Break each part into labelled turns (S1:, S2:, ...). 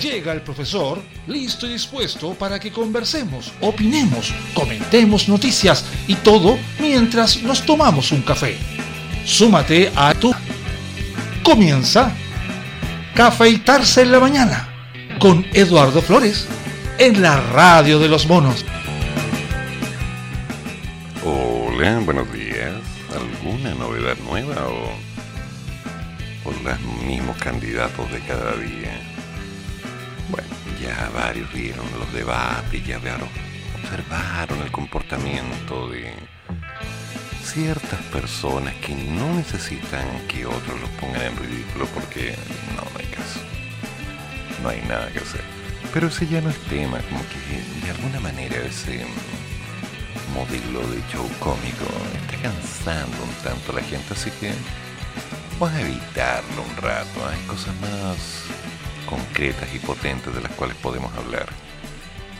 S1: Llega el profesor, listo y dispuesto para que conversemos, opinemos, comentemos noticias y todo mientras nos tomamos un café. Súmate a tu... Comienza Cafeitarse en la mañana con Eduardo Flores en la radio de los monos.
S2: Hola, buenos días. ¿Alguna novedad nueva o, mismos candidatos de cada día? Bueno, ya varios vieron los debates, ya vieron, observaron el comportamiento de ciertas personas que no necesitan que otros los pongan en ridículo porque no, hay caso. No hay nada que hacer. Pero ese ya no es tema, como que de alguna manera ese modelo de show cómico está cansando un tanto a la gente, así que vamos a evitarlo un rato. Hay cosas más concretas y potentes de las cuales podemos hablar.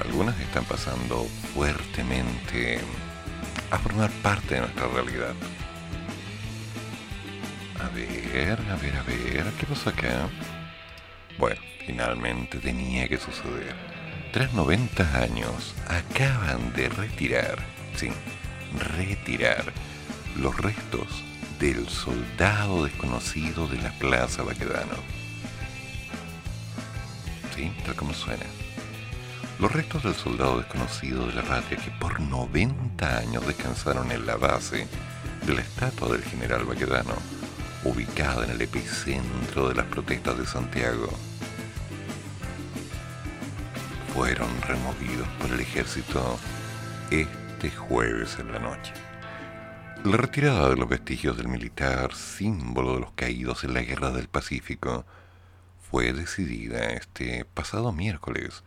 S2: Algunas están pasando fuertemente a formar parte de nuestra realidad. A ver, a ver, a ver, ¿qué pasa acá? Bueno, finalmente tenía que suceder. Tras 90 años, acaban de retirar, sí, retirar los restos del soldado desconocido de la Plaza Baquedano. ¿Sí? Tal como suena los restos del soldado desconocido de la patria que por 90 años descansaron en la base de la estatua del general Baquedano, ubicada en el epicentro de las protestas de Santiago, fueron removidos por el ejército este jueves en la noche. La retirada de los vestigios del militar, símbolo de los caídos en la Guerra del Pacífico, fue decidida este pasado miércoles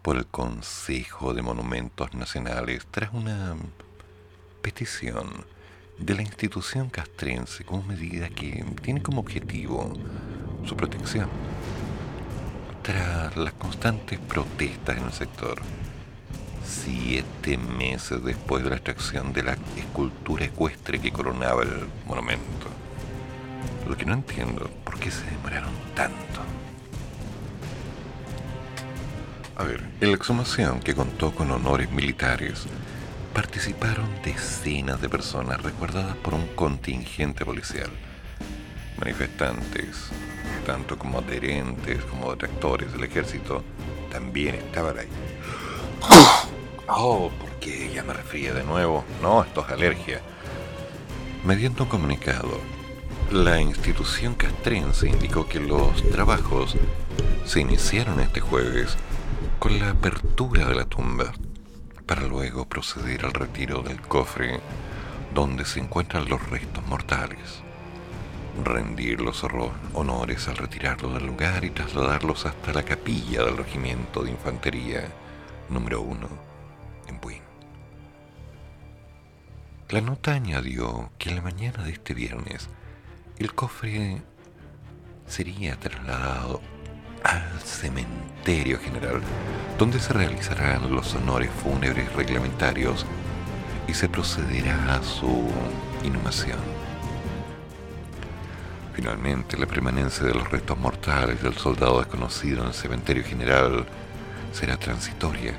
S2: por el Consejo de Monumentos Nacionales tras una petición de la institución castrense como medida que tiene como objetivo su protección. Tras las constantes protestas en el sector, siete meses después de la extracción de la escultura ecuestre que coronaba el monumento. Lo que no entiendo, ¿por qué se demoraron tanto? A ver, en la exhumación que contó con honores militares, participaron decenas de personas recuerdadas por un contingente policial. Manifestantes, tanto como adherentes como detractores del ejército, también estaban ahí. Oh, ¿por qué ya me refería de nuevo? No, esto es alergia. Mediante un comunicado, la institución castrense indicó que los trabajos se iniciaron este jueves con la apertura de la tumba, para luego proceder al retiro del cofre donde se encuentran los restos mortales, rendir los honores al retirarlo del lugar y trasladarlos hasta la capilla del regimiento de infantería número 1 La nota añadió que en la mañana de este viernes el cofre sería trasladado al cementerio general, donde se realizarán los honores fúnebres reglamentarios y se procederá a su inhumación. Finalmente, la permanencia de los restos mortales del soldado desconocido en el cementerio general será transitoria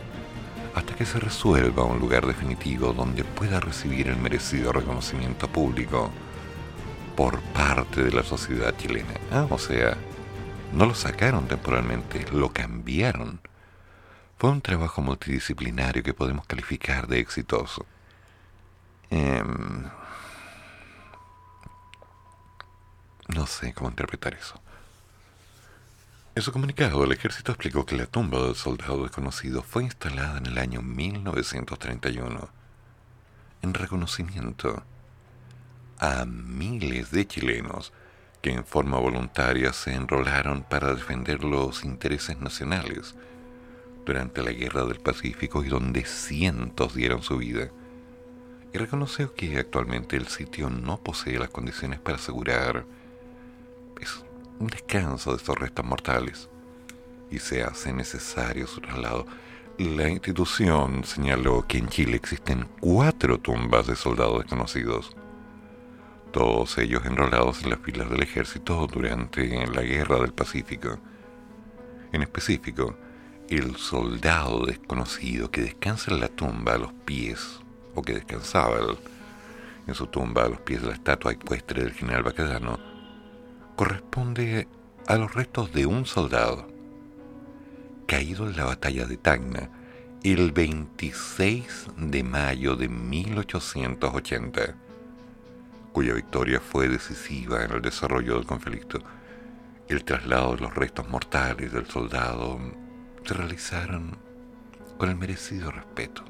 S2: hasta que se resuelva un lugar definitivo donde pueda recibir el merecido reconocimiento público por parte de la sociedad chilena. Ah, o sea, no lo sacaron temporalmente, lo cambiaron. Fue un trabajo multidisciplinario que podemos calificar de exitoso. Em, no sé cómo interpretar eso. En su comunicado, el ejército explicó que la tumba del soldado desconocido fue instalada en el año 1931 en reconocimiento a miles de chilenos que en forma voluntaria se enrolaron para defender los intereses nacionales durante la Guerra del Pacífico y donde cientos dieron su vida. Y reconoció que actualmente el sitio no posee las condiciones para asegurar un descanso de estos restos mortales y se hace necesario su traslado. La institución señaló que en Chile existen cuatro tumbas de soldados desconocidos todos ellos enrolados en las filas del ejército durante la Guerra del Pacífico. En específico, el soldado desconocido que descansa en la tumba a los pies, o que descansaba en su tumba a los pies de la estatua ecuestre del general Baquedano, corresponde a los restos de un soldado caído en la batalla de Tacna el 26 de mayo de 1880, cuya victoria fue decisiva en el desarrollo del conflicto. El traslado de los restos mortales del soldado se realizaron con el merecido respeto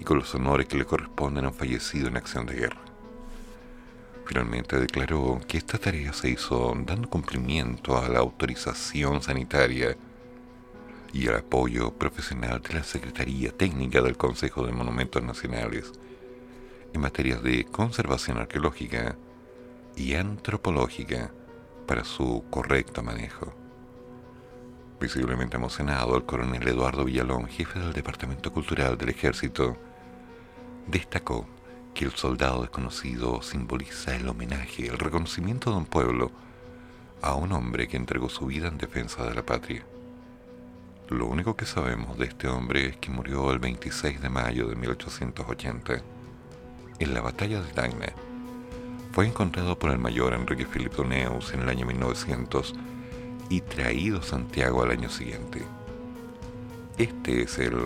S2: y con los honores que le corresponden a un fallecido en acción de guerra. Finalmente declaró que esta tarea se hizo dando cumplimiento a la autorización sanitaria y el apoyo profesional de la Secretaría Técnica del Consejo de Monumentos Nacionales en materias de conservación arqueológica y antropológica para su correcto manejo. Visiblemente emocionado, el coronel Eduardo Villalón, jefe del Departamento Cultural del Ejército, destacó que el soldado desconocido simboliza el homenaje, el reconocimiento de un pueblo a un hombre que entregó su vida en defensa de la patria. Lo único que sabemos de este hombre es que murió el 26 de mayo de 1880 en la batalla de Tacna. Fue encontrado por el mayor Enrique Filipe Neus en el año 1900 y traído a Santiago al año siguiente. Este es el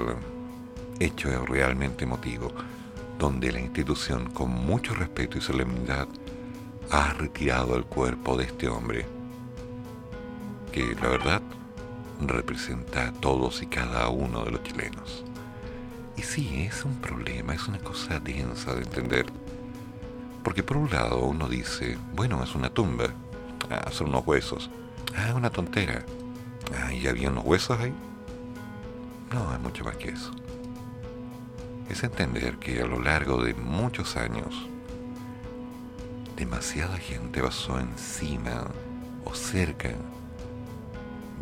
S2: hecho realmente emotivo, donde la institución, con mucho respeto y solemnidad, ha retirado el cuerpo de este hombre, que la verdad representa a todos y cada uno de los chilenos. Y sí, es un problema, es una cosa densa de entender. Porque por un lado uno dice, bueno, es una tumba, ah, son unos huesos, ah, una tontera, ah, ¿y había unos huesos ahí? No, es mucho más que eso. Es entender que a lo largo de muchos años, demasiada gente pasó encima o cerca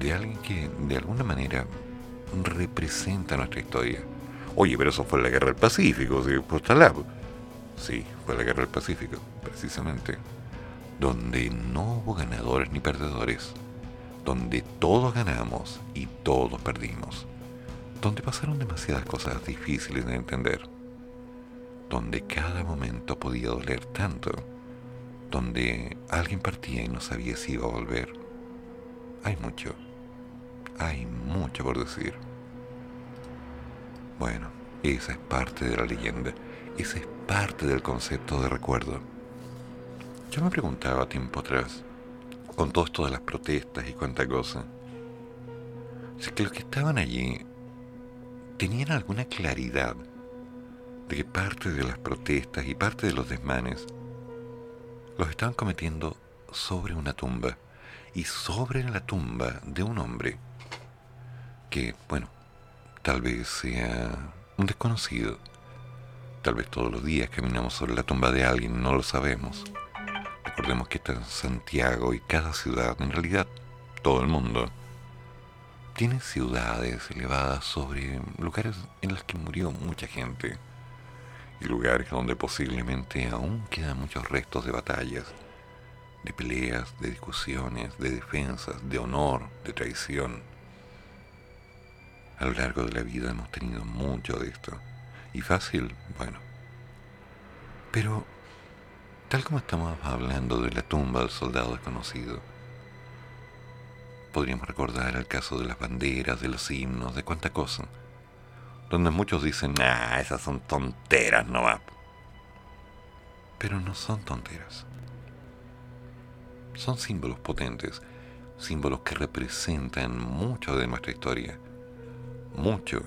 S2: de alguien que de alguna manera representa nuestra historia. Oye, pero eso fue la guerra del Pacífico, ¿sí? Pues sí, fue la guerra del Pacífico, precisamente, donde no hubo ganadores ni perdedores, donde todos ganamos y todos perdimos, donde pasaron demasiadas cosas difíciles de entender, donde cada momento podía doler tanto, donde alguien partía y no sabía si iba a volver. Hay mucho hay mucho por decir. Bueno, esa es parte de la leyenda, esa es parte del concepto de recuerdo. Yo me preguntaba tiempo atrás, con todo esto de las protestas y cuánta cosa, si que los que estaban allí tenían alguna claridad de que parte de las protestas y parte de los desmanes los estaban cometiendo sobre una tumba y sobre la tumba de un hombre que, bueno, tal vez sea un desconocido. Tal vez todos los días caminamos sobre la tumba de alguien, no lo sabemos. Recordemos que está en Santiago y cada ciudad, en realidad todo el mundo, tiene ciudades elevadas sobre lugares en los que murió mucha gente y lugares donde posiblemente aún quedan muchos restos de batallas, de peleas, de discusiones, de defensas, de honor, de traición. A lo largo de la vida hemos tenido mucho de esto. Y fácil, bueno. Pero, tal como estamos hablando de la tumba del soldado desconocido, podríamos recordar el caso de las banderas, de los himnos, de cuánta cosa, donde muchos dicen, ah, esas son tonteras nomás. Pero no son tonteras. Son símbolos potentes, símbolos que representan mucho de nuestra historia mucho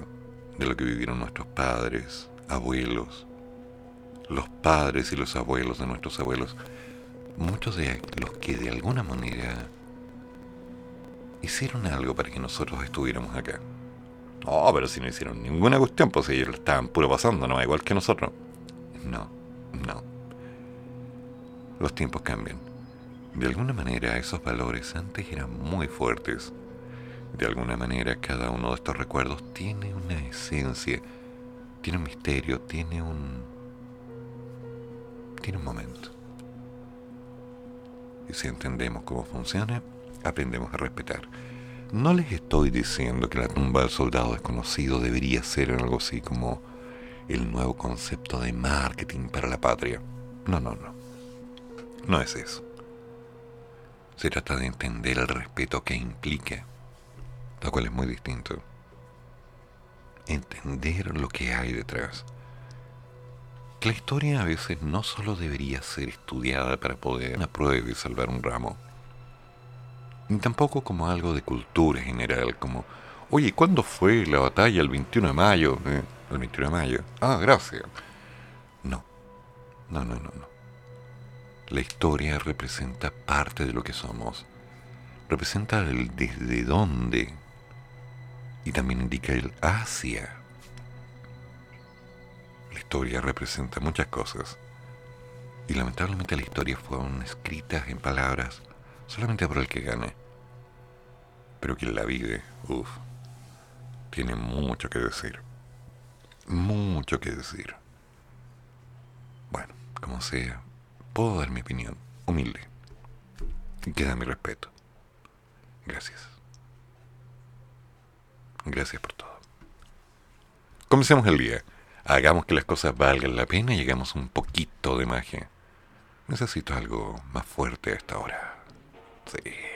S2: de lo que vivieron nuestros padres, abuelos, los padres y los abuelos de nuestros abuelos, muchos de los que de alguna manera hicieron algo para que nosotros estuviéramos acá. No, pero si no hicieron ninguna cuestión, pues ellos lo estaban puro pasando, ¿no? Igual que nosotros. No, no. Los tiempos cambian. De alguna manera esos valores antes eran muy fuertes de alguna manera cada uno de estos recuerdos tiene una esencia, tiene un misterio, tiene un... tiene un momento.
S3: Y si entendemos cómo funciona, aprendemos a respetar. No les estoy diciendo que la tumba del soldado desconocido debería ser algo así como el nuevo concepto de marketing para la patria. No, no, no. No es eso. Se trata de entender el respeto que implica, lo cual es muy distinto. Entender lo que hay detrás. La historia a veces no solo debería ser estudiada para poder una y salvar un ramo, ni tampoco como algo de cultura general, como, oye, ¿cuándo fue la batalla el 21 de mayo? Eh, el 21 de mayo. Ah, gracias. No, no, no, no, no. La historia representa parte de lo que somos. Representa el desde dónde. Y también indica el hacia. La historia representa muchas cosas. Y lamentablemente la historia fueron escritas en palabras solamente por el que gane. Pero quien la vive, uff, tiene mucho que decir. Mucho que decir. Bueno, como sea, puedo dar mi opinión, humilde. Y queda mi respeto. Gracias. Gracias por todo. Comencemos el día. Hagamos que las cosas valgan la pena y hagamos un poquito de magia. Necesito algo más fuerte a esta hora. Sí.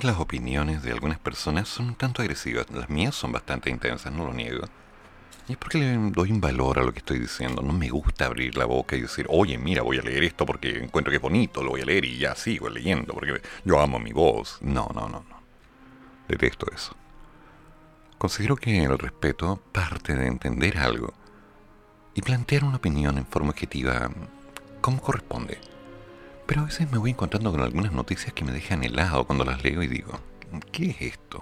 S2: Las opiniones de algunas personas son un tanto agresivas. Las mías son bastante intensas, no lo niego. Y es porque le doy un valor a lo que estoy diciendo. No me gusta abrir la boca y decir, oye, mira, voy a leer esto porque encuentro que es bonito, lo voy a leer y ya sigo leyendo porque yo amo mi voz. No, no, no, no. Detesto eso. Considero que el respeto parte de entender algo y plantear una opinión en forma objetiva como corresponde. Pero a veces me voy encontrando con algunas noticias que me dejan helado cuando las leo y digo, ¿qué es esto?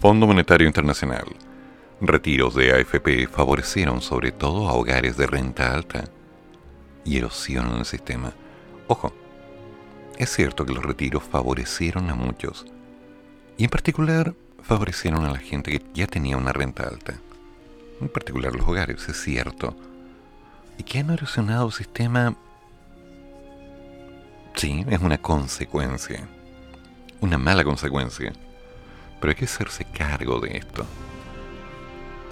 S2: Fondo Monetario Internacional Retiros de AFP favorecieron sobre todo a hogares de renta alta y erosionan el sistema. Ojo, es cierto que los retiros favorecieron a muchos y en particular favorecieron a la gente que ya tenía una renta alta. En particular los hogares, es cierto. Y que han erosionado el sistema, sí, es una consecuencia. Una mala consecuencia. Pero hay que hacerse cargo de esto.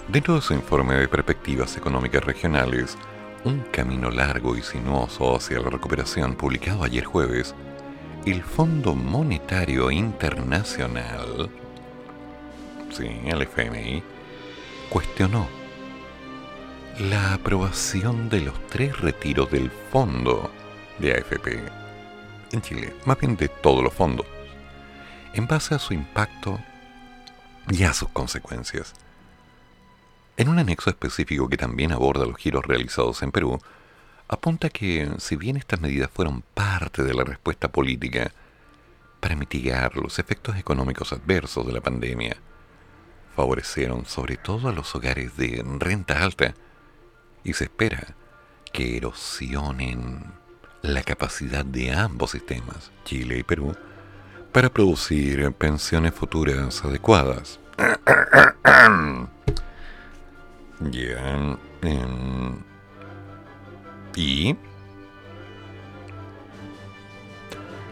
S2: Dentro de su informe de perspectivas económicas regionales, un camino largo y sinuoso hacia la recuperación publicado ayer jueves, el Fondo Monetario Internacional, sí, el FMI, cuestionó la aprobación de los tres retiros del fondo de AFP en Chile, más bien de todos los fondos, en base a su impacto y a sus consecuencias. En un anexo específico que también aborda los giros realizados en Perú, apunta que si bien estas medidas fueron parte de la respuesta política para mitigar los efectos económicos adversos de la pandemia, favorecieron sobre todo a los hogares de renta alta y se espera que erosionen la capacidad de ambos sistemas, Chile y Perú, para producir pensiones futuras adecuadas. Ya. y.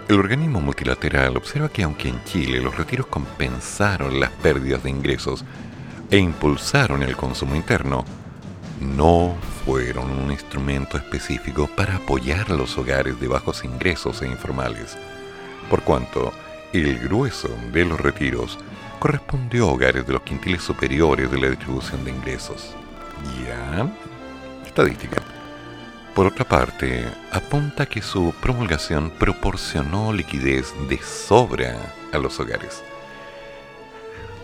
S2: El organismo multilateral observa que aunque en Chile los retiros compensaron las pérdidas de ingresos e impulsaron el consumo interno, no fueron un instrumento específico para apoyar los hogares de bajos ingresos e informales, por cuanto el grueso de los retiros correspondió a hogares de los quintiles superiores de la distribución de ingresos. Ya. Estadística. Por otra parte, apunta que su promulgación proporcionó liquidez de sobra a los hogares.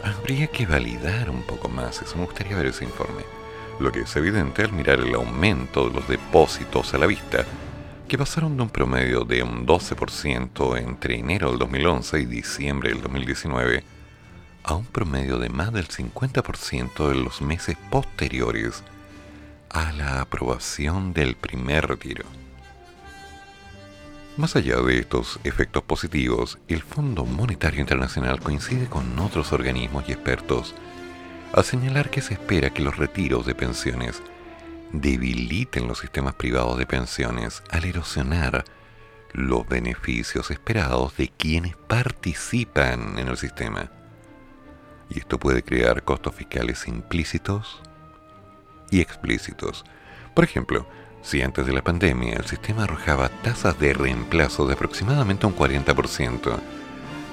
S2: Habría que validar un poco más eso, me gustaría ver ese informe. Lo que es evidente al mirar el aumento de los depósitos a la vista, que pasaron de un promedio de un 12% entre enero del 2011 y diciembre del 2019 a un promedio de más del 50% en los meses posteriores a la aprobación del primer retiro. Más allá de estos efectos positivos, el Fondo Monetario Internacional coincide con otros organismos y expertos a señalar que se espera que los retiros de pensiones debiliten los sistemas privados de pensiones al erosionar los beneficios esperados de quienes participan en el sistema y esto puede crear costos fiscales implícitos y explícitos. Por ejemplo, si antes de la pandemia el sistema arrojaba tasas de reemplazo de aproximadamente un 40%,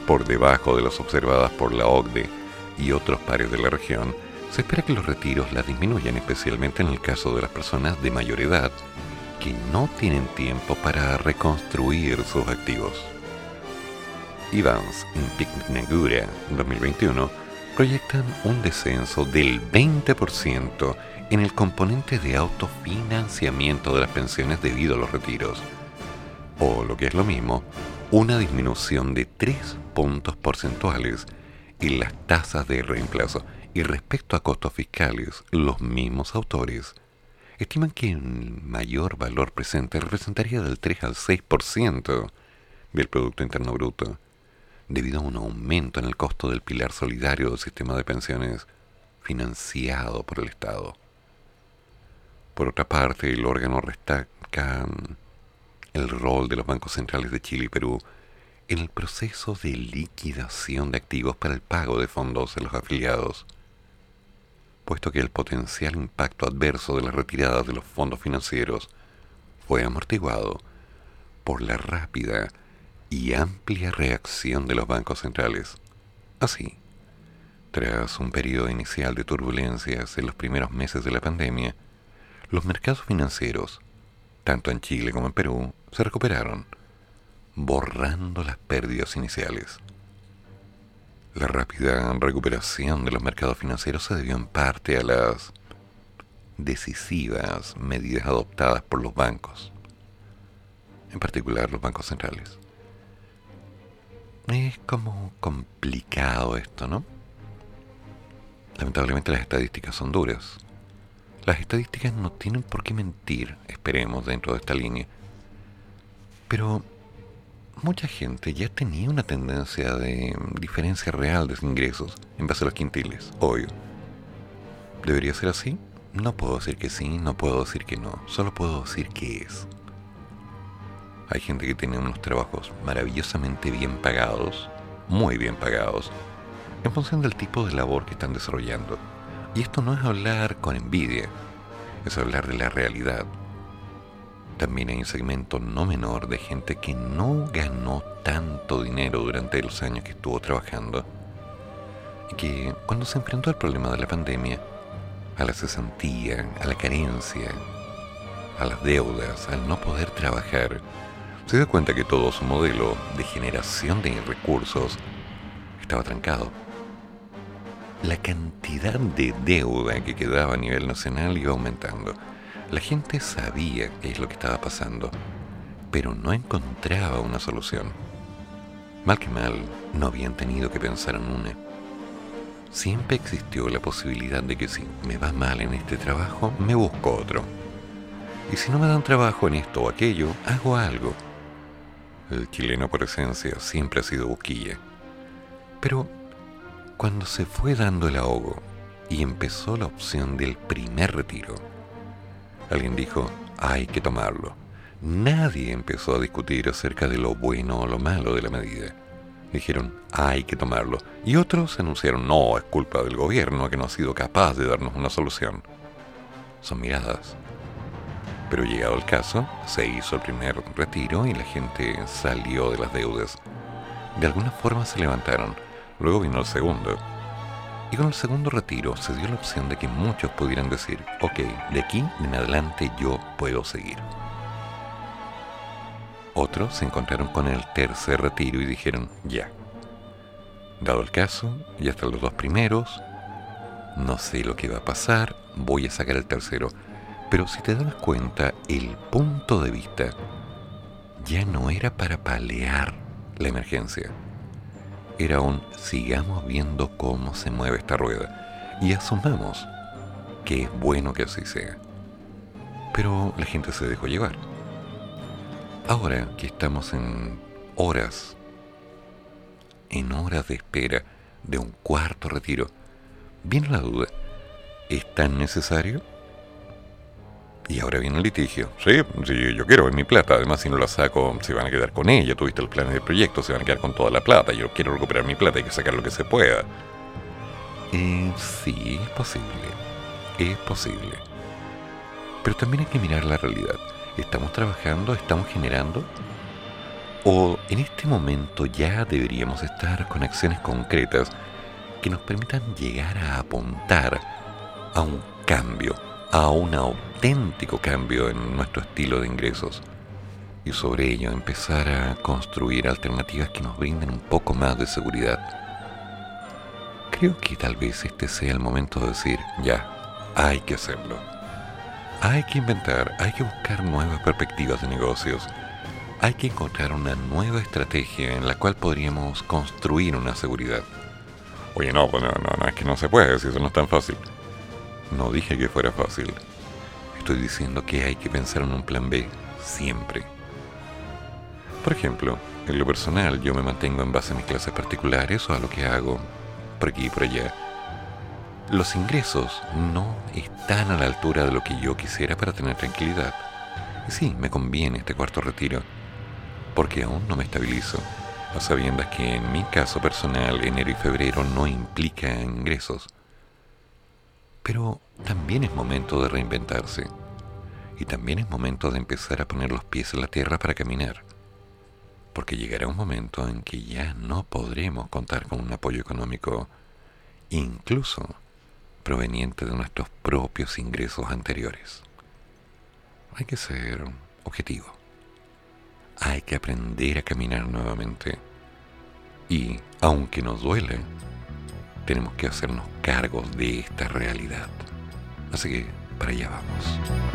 S2: por debajo de las observadas por la OCDE y otros pares de la región, se espera que los retiros la disminuyan, especialmente en el caso de las personas de mayor edad que no tienen tiempo para reconstruir sus activos. Evans en Negura 2021 proyectan un descenso del 20% en el componente de autofinanciamiento de las pensiones debido a los retiros, o lo que es lo mismo, una disminución de 3 puntos porcentuales en las tasas de reemplazo. Y respecto a costos fiscales, los mismos autores estiman que un mayor valor presente representaría del 3 al 6% del Producto Interno Bruto debido a un aumento en el costo del pilar solidario del sistema de pensiones financiado por el Estado. Por otra parte, el órgano destaca el rol de los bancos centrales de Chile y Perú el proceso de liquidación de activos para el pago de fondos de los afiliados, puesto que el potencial impacto adverso de las retiradas de los fondos financieros fue amortiguado por la rápida y amplia reacción de los bancos centrales. Así, tras un periodo inicial de turbulencias en los primeros meses de la pandemia, los mercados financieros, tanto en Chile como en Perú, se recuperaron, borrando las pérdidas iniciales. La rápida recuperación de los mercados financieros se debió en parte a las decisivas medidas adoptadas por los bancos, en particular los bancos centrales. Es como complicado esto, ¿no? Lamentablemente las estadísticas son duras. Las estadísticas no tienen por qué mentir, esperemos, dentro de esta línea. Pero mucha gente ya tenía una tendencia de diferencia real de ingresos en base a los quintiles, obvio. ¿Debería ser así? No puedo decir que sí, no puedo decir que no, solo puedo decir que es. Hay gente que tiene unos trabajos maravillosamente bien pagados, muy bien pagados, en función del tipo de labor que están desarrollando. Y esto no es hablar con envidia, es hablar de la realidad. También hay un segmento no menor de gente que no ganó tanto dinero durante los años que estuvo trabajando y que cuando se enfrentó al problema de la pandemia, a la cesantía, a la carencia, a las deudas, al no poder trabajar, se dio cuenta que todo su modelo de generación de recursos estaba trancado. La cantidad de deuda que quedaba a nivel nacional iba aumentando. La gente sabía qué es lo que estaba pasando, pero no encontraba una solución. Mal que mal, no habían tenido que pensar en una. Siempre existió la posibilidad de que si me va mal en este trabajo, me busco otro. Y si no me dan trabajo en esto o aquello, hago algo el chileno por esencia siempre ha sido boquilla. Pero cuando se fue dando el ahogo y empezó la opción del primer retiro, alguien dijo, hay que tomarlo. Nadie empezó a discutir acerca de lo bueno o lo malo de la medida. Dijeron, hay que tomarlo. Y otros anunciaron, no, es culpa del gobierno que no ha sido capaz de darnos una solución. Son miradas pero llegado el caso, se hizo el primer retiro y la gente salió de las deudas. De alguna forma se levantaron. Luego vino el segundo. Y con el segundo retiro se dio la opción de que muchos pudieran decir, ok, de aquí en adelante yo puedo seguir. Otros se encontraron con el tercer retiro y dijeron, ya. Dado el caso, ya están los dos primeros, no sé lo que va a pasar, voy a sacar el tercero pero si te das cuenta, el punto de vista ya no era para palear la emergencia. Era un sigamos viendo cómo se mueve esta rueda y asumamos que es bueno que así sea. Pero la gente se dejó llevar. Ahora que estamos en horas, en horas de espera de un cuarto retiro, viene la duda, ¿es tan necesario? Y ahora viene el litigio. Sí, sí, yo quiero ver mi plata. Además, si no la saco, se van a quedar con ella. Tuviste el plan de proyecto, se van a quedar con toda la plata. Yo quiero recuperar mi plata, hay que sacar lo que se pueda. Y sí, es posible. Es posible. Pero también hay que mirar la realidad. ¿Estamos trabajando? ¿Estamos generando? ¿O en este momento ya deberíamos estar con acciones concretas que nos permitan llegar a apuntar a un cambio? A un auténtico cambio en nuestro estilo de ingresos y sobre ello empezar a construir alternativas que nos brinden un poco más de seguridad. Creo que tal vez este sea el momento de decir, ya, hay que hacerlo. Hay que inventar, hay que buscar nuevas perspectivas de negocios, hay que encontrar una nueva estrategia en la cual podríamos construir una seguridad. Oye, no, pues no, no, no, es que no se puede, si eso no es tan fácil. No dije que fuera fácil. Estoy diciendo que hay que pensar en un plan B siempre. Por ejemplo, en lo personal yo me mantengo en base a mis clases particulares o a lo que hago por aquí y por allá. Los ingresos no están a la altura de lo que yo quisiera para tener tranquilidad. Y sí, me conviene este cuarto retiro, porque aún no me estabilizo, a sabiendas que en mi caso personal enero y febrero no implica ingresos. Pero también es momento de reinventarse. Y también es momento de empezar a poner los pies en la tierra para caminar.
S4: porque llegará un momento en que ya no podremos contar con un apoyo económico, incluso proveniente de nuestros propios ingresos anteriores. Hay que ser objetivo. Hay que aprender a caminar nuevamente. Y, aunque nos duele, tenemos que hacernos cargos de esta realidad. Así que para allá vamos.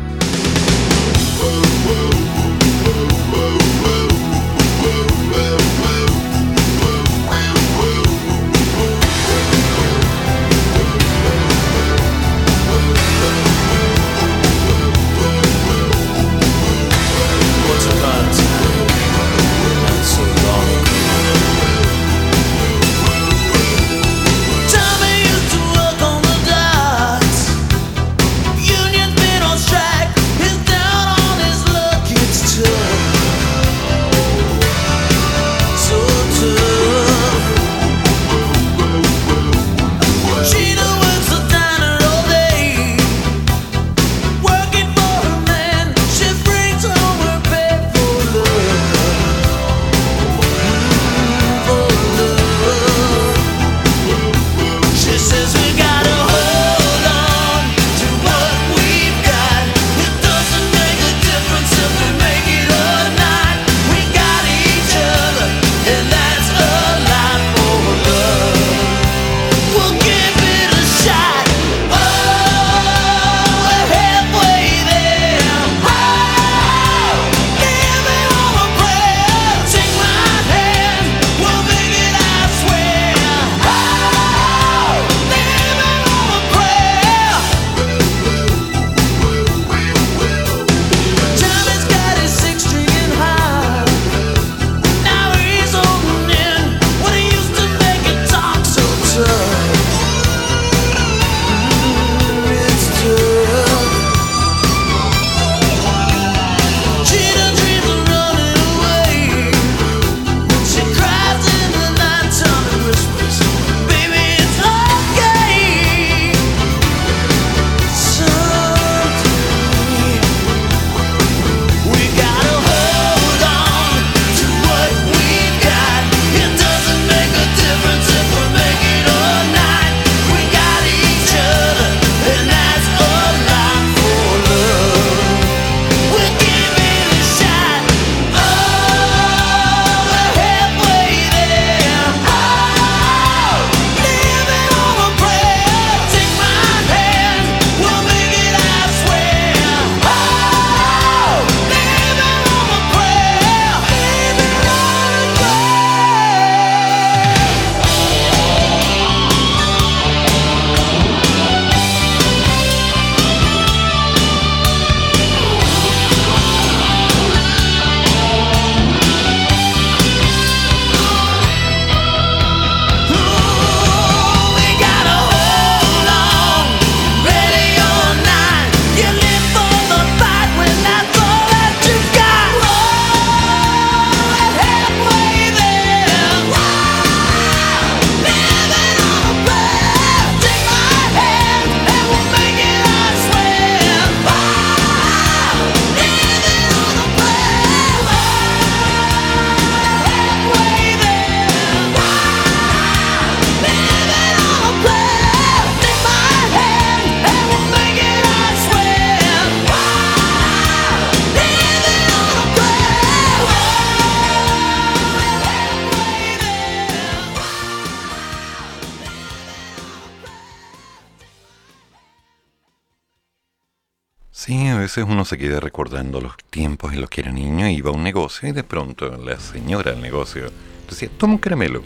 S4: Uno se queda recordando los tiempos en los que era niño, iba a un negocio y de pronto la señora del negocio decía, toma un caramelo.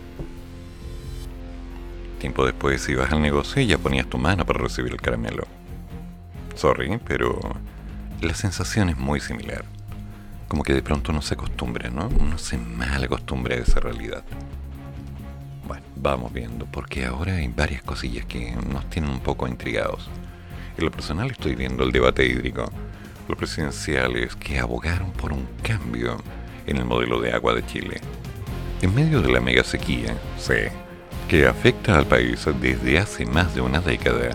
S4: Tiempo después ibas al negocio y ya ponías tu mano para recibir el caramelo. Sorry, pero la sensación es muy similar. Como que de pronto uno se acostumbra, ¿no? Uno se mal acostumbra a esa realidad. Bueno, vamos viendo, porque ahora hay varias cosillas que nos tienen un poco intrigados. En lo personal estoy viendo el debate hídrico los presidenciales que abogaron por un cambio en el modelo de agua de Chile. En medio de la mega sequía, sé, que afecta al país desde hace más de una década,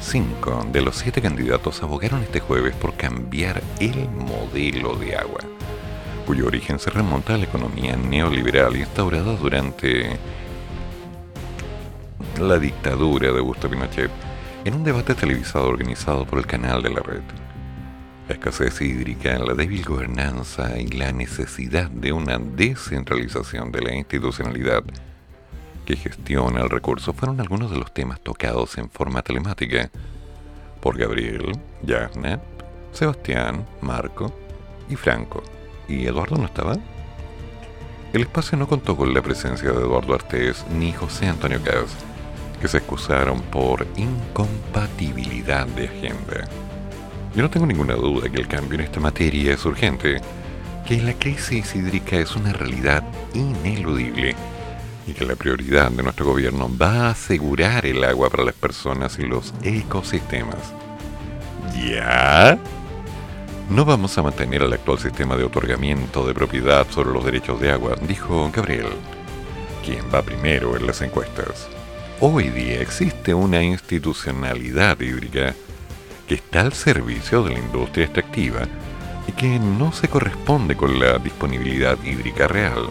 S4: cinco de los siete candidatos abogaron este jueves por cambiar el modelo de agua.
S2: cuyo origen se remonta a la economía neoliberal instaurada durante la dictadura de Augusto Pinochet en un debate televisado organizado por el canal de la red. La escasez hídrica, la débil gobernanza y la necesidad de una descentralización de la institucionalidad que gestiona el recurso fueron algunos de los temas tocados en forma telemática por Gabriel, Janet, Sebastián, Marco y Franco. ¿Y Eduardo no estaba? El espacio no contó con la presencia de Eduardo Artés ni José Antonio Cas, que se excusaron por incompatibilidad de agenda. Yo no tengo ninguna duda que el cambio en esta materia es urgente, que la crisis hídrica es una realidad ineludible y que la prioridad de nuestro gobierno va a asegurar el agua para las personas y los ecosistemas. ¿Ya? No vamos a mantener el actual sistema de otorgamiento de propiedad sobre los derechos de agua, dijo Gabriel, quien va primero en las encuestas. Hoy día existe una institucionalidad hídrica que está al servicio de la industria extractiva y que no se corresponde con la disponibilidad hídrica real.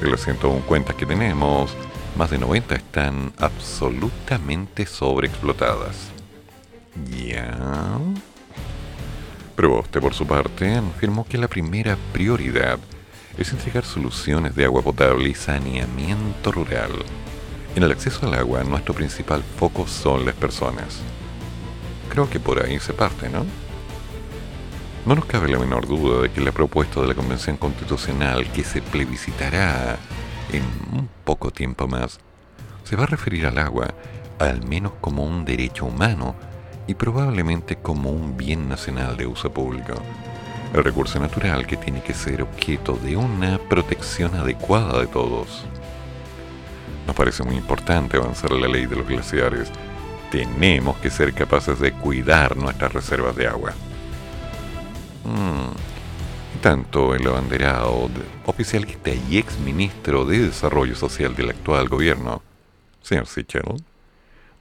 S2: De las 101 cuentas que tenemos, más de 90 están absolutamente sobreexplotadas. ¿Ya? Proboste, por su parte, afirmó que la primera prioridad es entregar soluciones de agua potable y saneamiento rural. En el acceso al agua, nuestro principal foco son las personas. Creo que por ahí se parte, ¿no? No nos cabe la menor duda de que la propuesta de la Convención Constitucional que se plebiscitará en un poco tiempo más se va a referir al agua al menos como un derecho humano y probablemente como un bien nacional de uso público. El recurso natural que tiene que ser objeto de una protección adecuada de todos. Nos parece muy importante avanzar la ley de los glaciares tenemos que ser capaces de cuidar nuestras reservas de agua. Mm. Tanto el abanderado, oficialista y ex ministro de Desarrollo Social del actual gobierno, señor Sichel,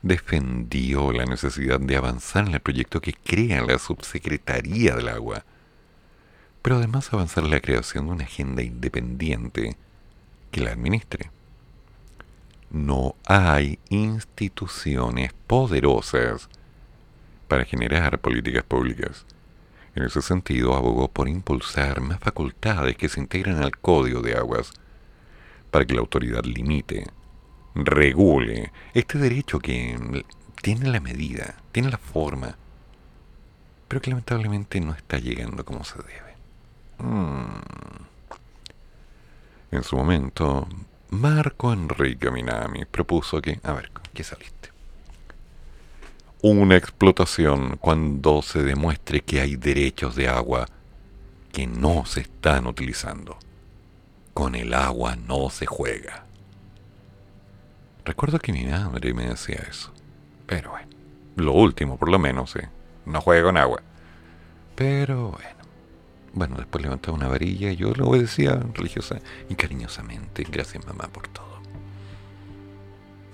S2: defendió la necesidad de avanzar en el proyecto que crea la Subsecretaría del Agua, pero además avanzar en la creación de una agenda independiente que la administre no hay instituciones poderosas para generar políticas públicas. En ese sentido, abogó por impulsar más facultades que se integran al Código de Aguas para que la autoridad limite, regule este derecho que tiene la medida, tiene la forma, pero que lamentablemente no está llegando como se debe. Mm. En su momento, Marco Enrique Minami propuso que, a ver, ¿qué saliste? Una explotación cuando se demuestre que hay derechos de agua que no se están utilizando. Con el agua no se juega. Recuerdo que mi madre me decía eso. Pero bueno, lo último por lo menos, ¿eh? No juego con agua. Pero bueno. Bueno, después levantaba una varilla y yo lo obedecía religiosa y cariñosamente. Gracias mamá por todo.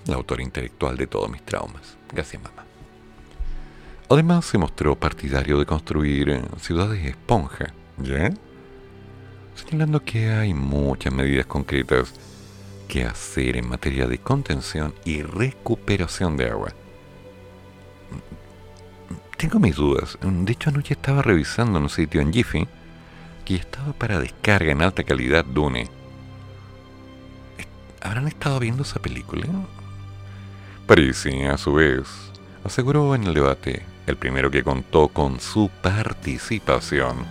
S2: La autora intelectual de todos mis traumas. Gracias mamá. Además se mostró partidario de construir eh, ciudades esponja, ¿ya? Señalando que hay muchas medidas concretas que hacer en materia de contención y recuperación de agua. Tengo mis dudas. De hecho, anoche estaba revisando en un sitio en Jiffy que estaba para descarga en alta calidad Dune. ¿Habrán estado viendo esa película? Parisi, a su vez, aseguró en el debate, el primero que contó con su participación,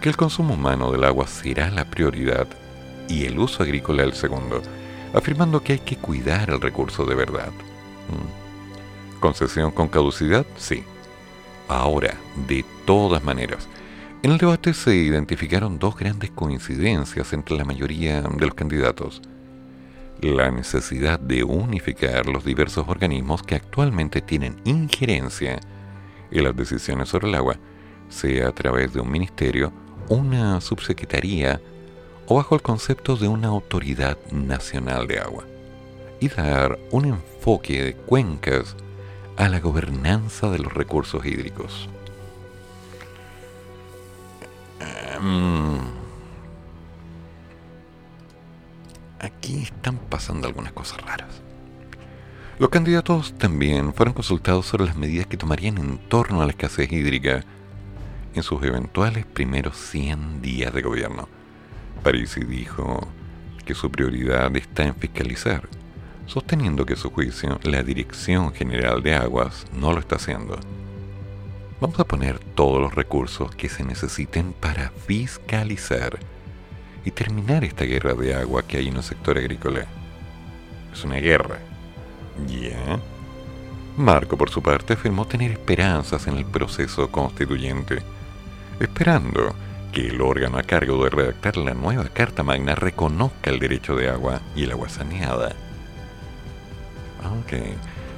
S2: que el consumo humano del agua será la prioridad y el uso agrícola el segundo, afirmando que hay que cuidar el recurso de verdad. ¿Mm? ¿Concesión con caducidad? Sí. Ahora, de todas maneras, en el debate se identificaron dos grandes coincidencias entre la mayoría de los candidatos. La necesidad de unificar los diversos organismos que actualmente tienen injerencia en las decisiones sobre el agua, sea a través de un ministerio, una subsecretaría o bajo el concepto de una autoridad nacional de agua, y dar un enfoque de cuencas a la gobernanza de los recursos hídricos. Em, aquí están pasando algunas cosas raras. Los candidatos también fueron consultados sobre las medidas que tomarían en torno a la escasez hídrica en sus eventuales primeros 100 días de gobierno. Parisi dijo que su prioridad está en fiscalizar, sosteniendo que su juicio la Dirección General de Aguas no lo está haciendo. Vamos a poner todos los recursos que se necesiten para fiscalizar y terminar esta guerra de agua que hay en el sector agrícola. Es una guerra. ¿Ya? Marco, por su parte, afirmó tener esperanzas en el proceso constituyente, esperando que el órgano a cargo de redactar la nueva Carta Magna reconozca el derecho de agua y el agua saneada. Ok.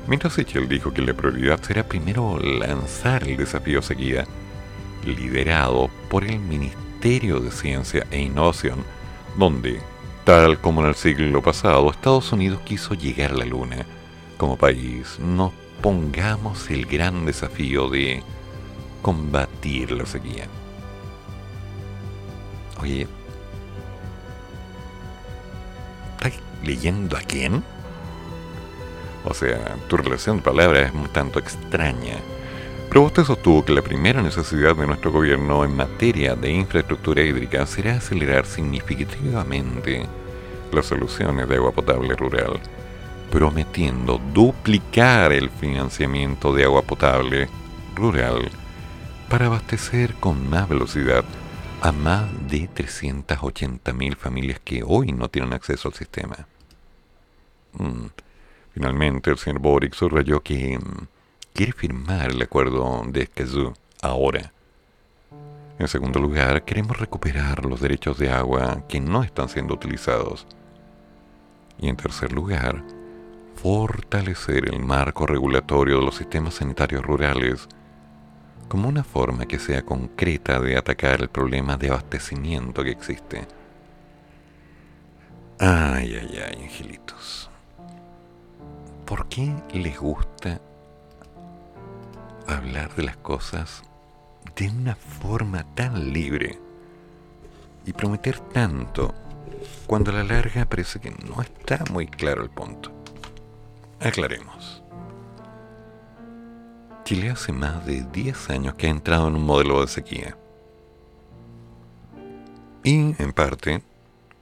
S2: Mientras Sichel dijo que la prioridad será primero lanzar el desafío sequía, liderado por el Ministerio de Ciencia e Innovación, donde, tal como en el siglo pasado, Estados Unidos quiso llegar a la Luna. Como país, nos pongamos el gran desafío de combatir la sequía. Oye, ¿estás leyendo a quién? O sea, tu relación de palabras es un tanto extraña. Pero usted sostuvo que la primera necesidad de nuestro gobierno en materia de infraestructura hídrica será acelerar significativamente las soluciones de agua potable rural, prometiendo duplicar el financiamiento de agua potable rural para abastecer con más velocidad a más de 380.000 familias que hoy no tienen acceso al sistema. Mm. Finalmente, el señor Boric subrayó que quiere firmar el acuerdo de Escazú ahora. En segundo lugar, queremos recuperar los derechos de agua que no están siendo utilizados. Y en tercer lugar, fortalecer el marco regulatorio de los sistemas sanitarios rurales como una forma que sea concreta de atacar el problema de abastecimiento que existe. Ay, ay, ay, angelitos. ¿Por qué les gusta hablar de las cosas de una forma tan libre y prometer tanto cuando a la larga parece que no está muy claro el punto? Aclaremos. Chile hace más de 10 años que ha entrado en un modelo de sequía. Y, en parte,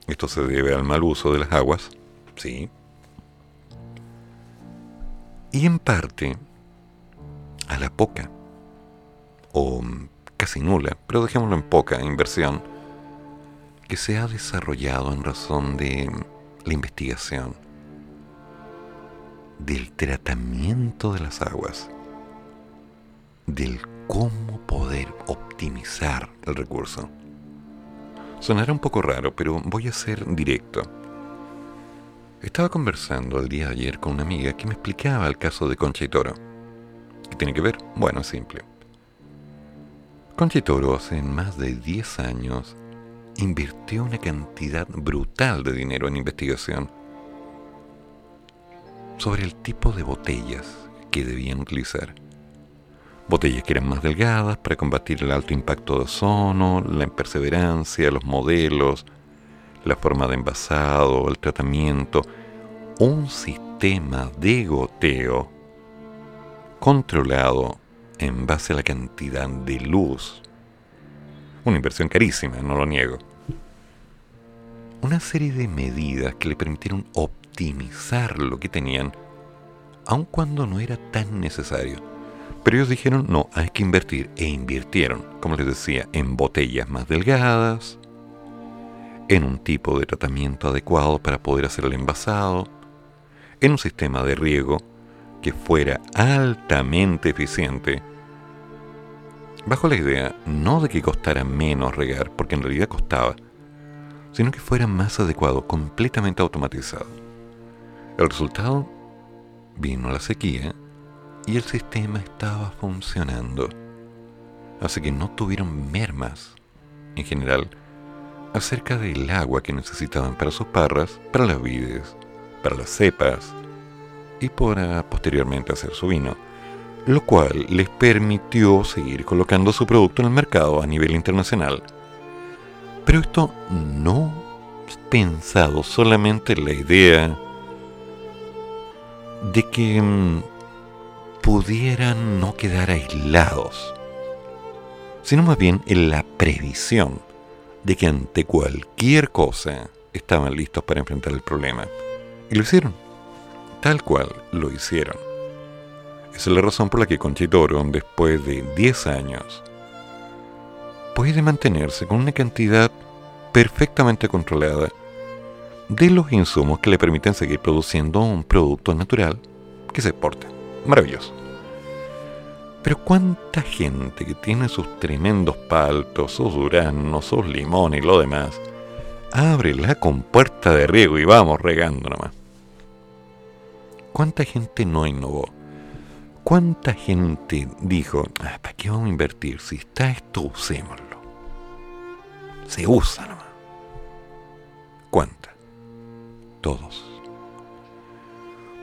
S2: esto se debe al mal uso de las aguas, sí. Y en parte, a la poca, o casi nula, pero dejémoslo en poca inversión, que se ha desarrollado en razón de la investigación, del tratamiento de las aguas del cómo poder optimizar el recurso. Sonará un poco raro, pero voy a ser directo. Estaba conversando el día de ayer con una amiga que me explicaba el caso de Concha y Toro. ¿Qué tiene que ver? Bueno, es simple. Concha y Toro hace más de 10 años invirtió una cantidad brutal de dinero en investigación sobre el tipo de botellas que debían utilizar botellas que eran más delgadas para combatir el alto impacto de ozono, la perseverancia, los modelos, la forma de envasado, el tratamiento, un sistema de goteo controlado en base a la cantidad de luz. Una inversión carísima, no lo niego. Una serie de medidas que le permitieron optimizar lo que tenían, aun cuando no era tan necesario pero ellos dijeron, no, hay que invertir. E invirtieron, como les decía, en botellas más delgadas, en un tipo de tratamiento adecuado para poder hacer el envasado, en un sistema de riego que fuera altamente eficiente, bajo la idea no de que costara menos regar, porque en realidad costaba, sino que fuera más adecuado, completamente automatizado. El resultado vino la sequía y el sistema estaba funcionando. Así que no tuvieron mermas, en general, acerca del agua que necesitaban para sus parras, para las vides, para las cepas y para posteriormente hacer su vino, lo cual les permitió seguir colocando su producto en el mercado a nivel internacional. Pero esto no pensado solamente en la idea de que mm, pudieran no quedar aislados, sino más bien en la previsión de que ante cualquier cosa estaban listos para enfrentar el problema. Y lo hicieron, tal cual lo hicieron. Esa es la razón por la que Conchitoro, después de 10 años, puede mantenerse con una cantidad perfectamente controlada de los insumos que le permiten seguir produciendo un producto natural que se exporta. Maravilloso. Pero cuánta gente que tiene sus tremendos paltos, sus duranos, sus limones y lo demás, abre la compuerta de riego y vamos regando nomás. ¿Cuánta gente no innovó? ¿Cuánta gente dijo, ah, ¿para qué vamos a invertir? Si está esto, usémoslo. Se usa nomás. ¿Cuánta? Todos.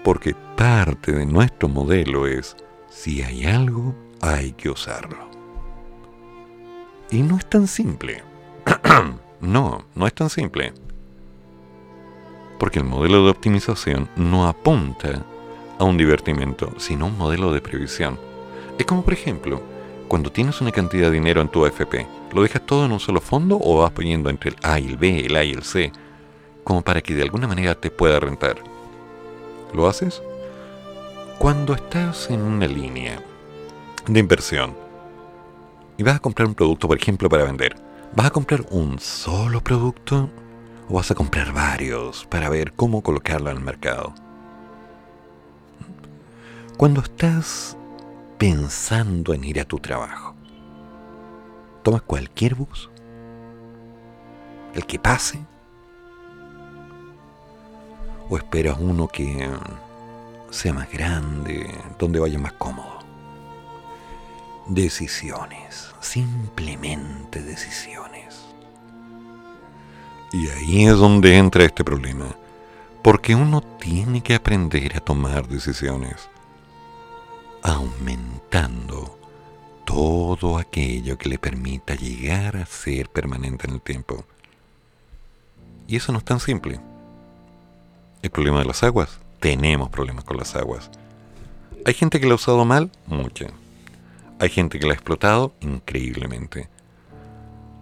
S2: Porque parte de nuestro modelo es, si hay algo, hay que usarlo. Y no es tan simple. no, no es tan simple. Porque el modelo de optimización no apunta a un divertimento, sino a un modelo de previsión. Es como, por ejemplo, cuando tienes una cantidad de dinero en tu AFP, ¿lo dejas todo en un solo fondo o vas poniendo entre el A y el B, el A y el C, como para que de alguna manera te pueda rentar? ¿Lo haces? Cuando estás en una línea de inversión y vas a comprar un producto, por ejemplo, para vender, ¿vas a comprar un solo producto o vas a comprar varios para ver cómo colocarlo en el mercado? Cuando estás pensando en ir a tu trabajo, tomas cualquier bus, el que pase, o esperas uno que sea más grande, donde vaya más cómodo. Decisiones, simplemente decisiones. Y ahí es donde entra este problema, porque uno tiene que aprender a tomar decisiones aumentando todo aquello que le permita llegar a ser permanente en el tiempo. Y eso no es tan simple. El problema de las aguas, tenemos problemas con las aguas. ¿Hay gente que la ha usado mal? Mucha. Hay gente que la ha explotado increíblemente.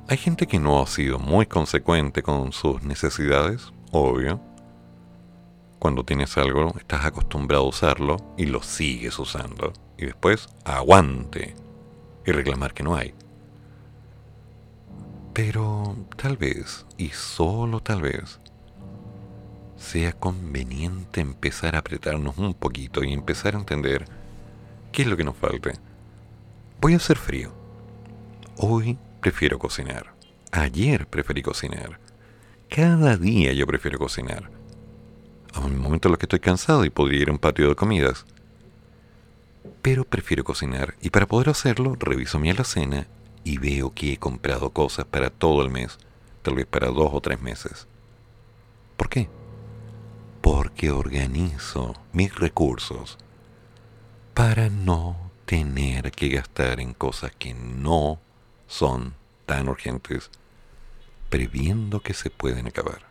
S2: Hay gente que no ha sido muy consecuente con sus necesidades, obvio cuando tienes algo, estás acostumbrado a usarlo y lo sigues usando. Y después aguante y reclamar que no hay. Pero tal vez, y solo tal vez, sea conveniente empezar a apretarnos un poquito y empezar a entender qué es lo que nos falta. Voy a hacer frío. Hoy prefiero cocinar. Ayer preferí cocinar. Cada día yo prefiero cocinar a un momento en los que estoy cansado y podría ir a un patio de comidas. Pero prefiero cocinar y para poder hacerlo reviso mi alacena y veo que he comprado cosas para todo el mes, tal vez para dos o tres meses. ¿Por qué? Porque organizo mis recursos para no tener que gastar en cosas que no son tan urgentes, previendo que se pueden acabar.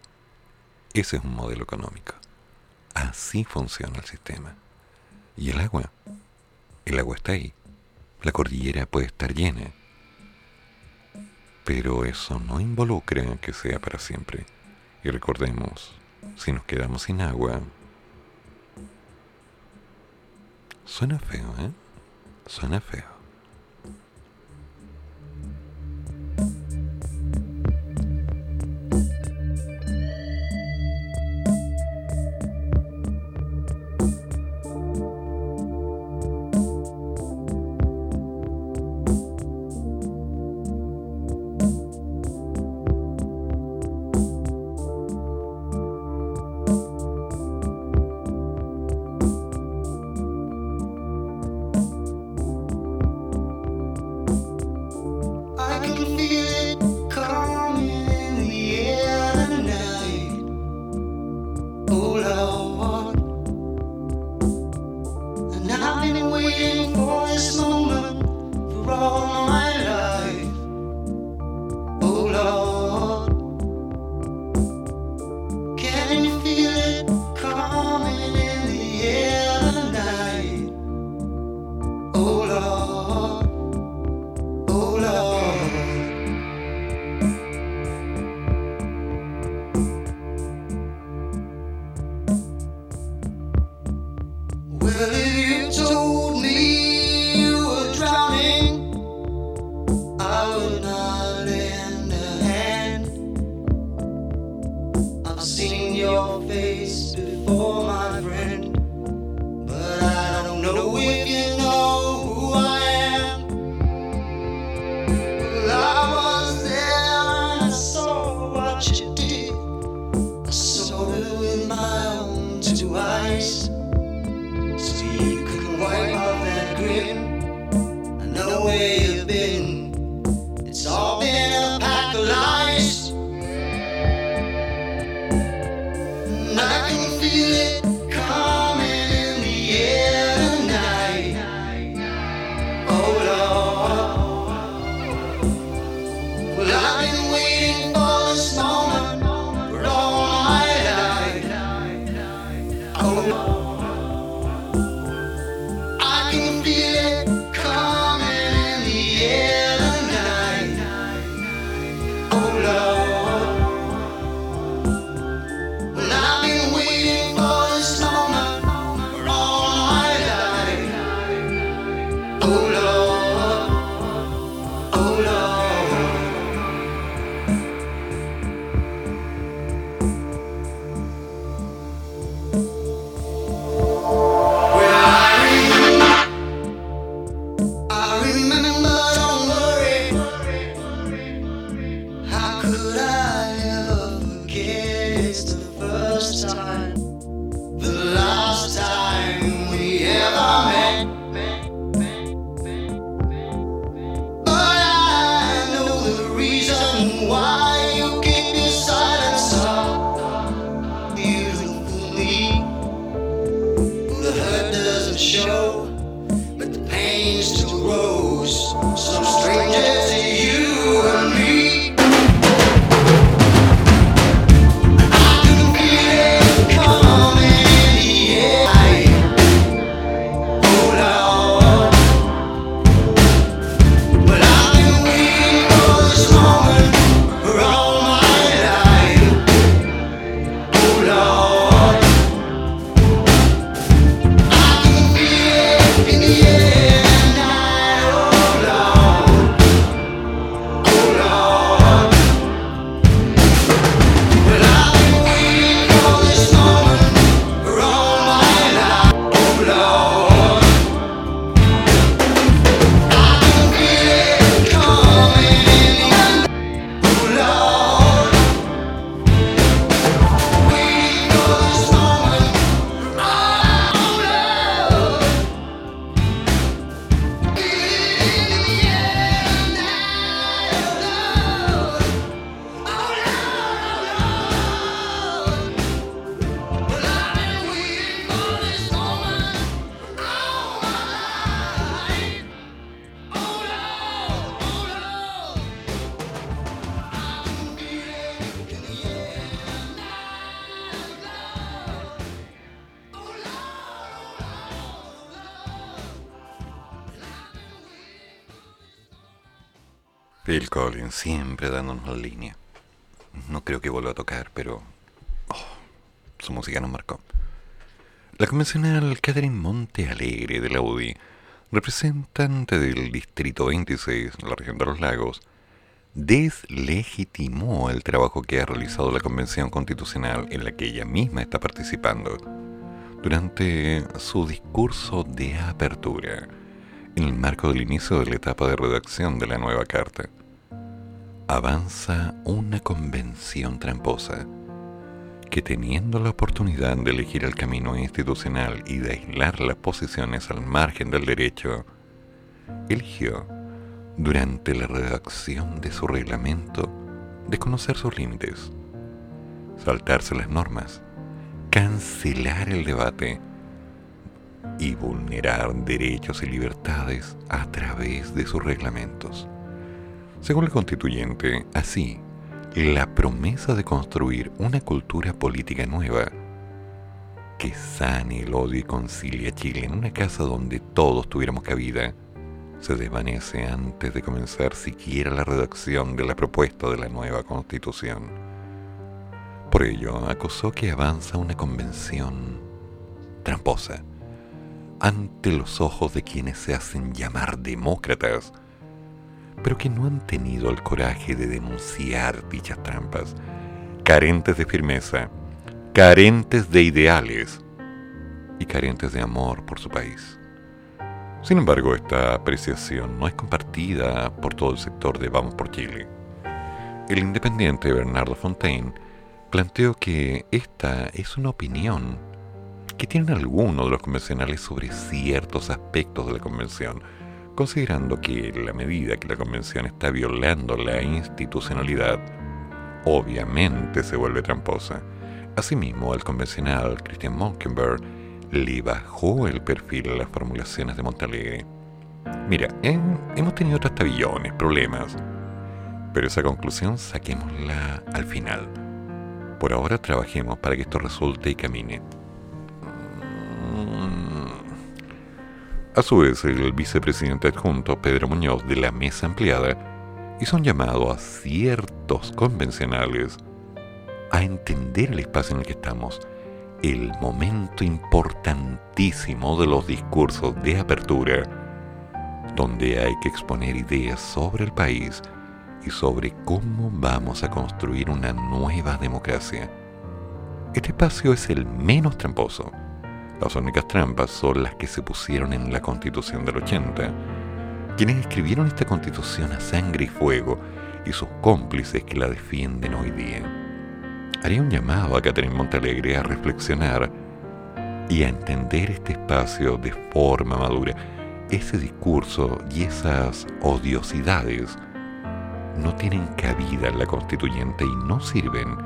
S2: Ese es un modelo económico. Así funciona el sistema. Y el agua, el agua está ahí. La cordillera puede estar llena. Pero eso no involucra que sea para siempre. Y recordemos, si nos quedamos sin agua, suena feo, ¿eh? Suena feo. La convencional Catherine Monte Alegre de la UDI, representante del Distrito 26, la región de los lagos, deslegitimó el trabajo que ha realizado la Convención Constitucional en la que ella misma está participando durante su discurso de apertura en el marco del inicio de la etapa de redacción de la nueva carta. Avanza una convención tramposa que teniendo la oportunidad de elegir el camino institucional y de aislar las posiciones al margen del derecho, eligió, durante la redacción de su reglamento, desconocer sus límites, saltarse las normas, cancelar el debate y vulnerar derechos y libertades a través de sus reglamentos. Según el constituyente, así, la promesa de construir una cultura política nueva que sane el odio y concilie a Chile en una casa donde todos tuviéramos cabida, se desvanece antes de comenzar siquiera la redacción de la propuesta de la nueva constitución. Por ello, acusó que avanza una convención tramposa ante los ojos de quienes se hacen llamar demócratas, pero que no han tenido el coraje de denunciar dichas trampas, carentes de firmeza, carentes de ideales y carentes de amor por su país. Sin embargo, esta apreciación no es compartida por todo el sector de Vamos por Chile. El independiente Bernardo Fontaine planteó que esta es una opinión que tienen algunos de los convencionales sobre ciertos aspectos de la convención, considerando que la medida que la Convención está violando la institucionalidad, obviamente se vuelve tramposa. Asimismo, el convencional Christian Monkenberg le bajó el perfil a las formulaciones de Montalegre. Mira, hemos tenido otros tabillones, problemas, pero esa conclusión saquémosla al final. Por ahora trabajemos para que esto resulte y camine. A su vez, el vicepresidente adjunto Pedro Muñoz de la Mesa Ampliada hizo un llamado a ciertos convencionales a entender el espacio en el que estamos, el momento importantísimo de los discursos de apertura, donde hay que exponer ideas sobre el país y sobre cómo vamos a construir una nueva democracia. Este espacio es el menos tramposo las únicas trampas son las que se pusieron en la Constitución del 80, quienes escribieron esta Constitución a sangre y fuego y sus cómplices que la defienden hoy día. Haría un llamado a Catherine Montalegre a reflexionar y a entender este espacio de forma madura. Ese discurso y esas odiosidades no tienen cabida en la constituyente y no sirven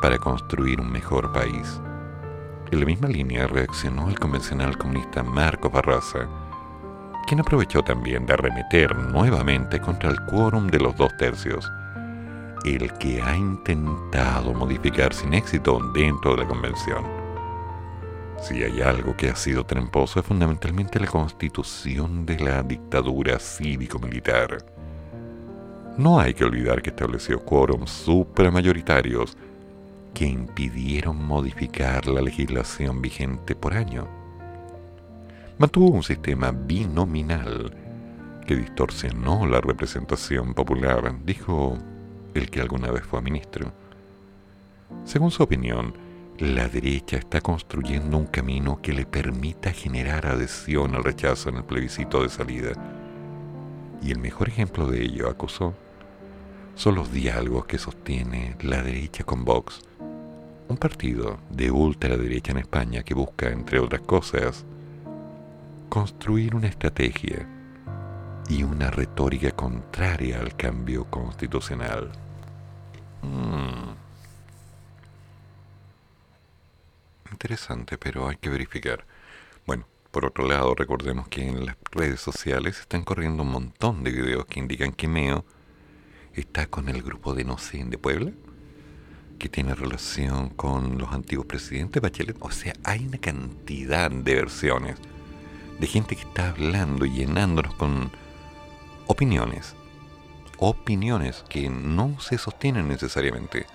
S2: para construir un mejor país. En la misma línea reaccionó el convencional comunista Marco Barraza, quien aprovechó también de arremeter nuevamente contra el quórum de los dos tercios, el que ha intentado modificar sin éxito dentro de la convención. Si hay algo que ha sido tramposo es fundamentalmente la constitución de la dictadura cívico-militar. No hay que olvidar que estableció quórums supramayoritarios que impidieron modificar la legislación vigente por año. Mantuvo un sistema binominal que distorsionó la representación popular, dijo el que alguna vez fue ministro. Según su opinión, la derecha está construyendo un camino que le permita generar adhesión al rechazo en el plebiscito de salida. Y el mejor ejemplo de ello, acusó, son los diálogos que sostiene la derecha con Vox, un partido de ultraderecha en España que busca, entre otras cosas, construir una estrategia y una retórica contraria al cambio constitucional. Mm. Interesante, pero hay que verificar. Bueno, por otro lado, recordemos que en las redes sociales están corriendo un montón de videos que indican que Meo está con el grupo de No sé de Puebla, que tiene relación con los antiguos presidentes Bachelet. O sea, hay una cantidad de versiones de gente que está hablando y llenándonos con opiniones. Opiniones que no se sostienen necesariamente.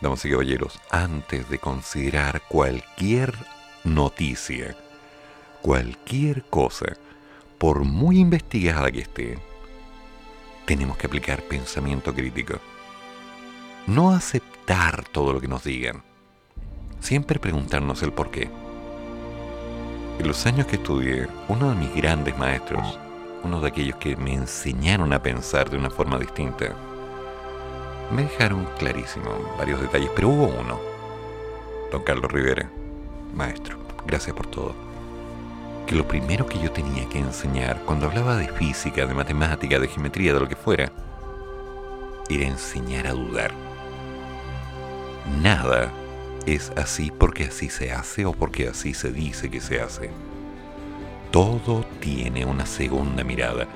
S2: Damas y caballeros, antes de considerar cualquier noticia, cualquier cosa, por muy investigada que esté, tenemos que aplicar pensamiento crítico. No aceptar todo lo que nos digan. Siempre preguntarnos el por qué. En los años que estudié, uno de mis grandes maestros, uno de aquellos que me enseñaron a pensar de una forma distinta, me dejaron clarísimo varios detalles, pero hubo uno. Don Carlos Rivera, maestro, gracias por todo que lo primero que yo tenía que enseñar cuando hablaba de física, de matemática, de geometría, de lo que fuera, era enseñar a dudar. Nada es así porque así se hace o porque así se dice que se hace. Todo tiene una segunda mirada.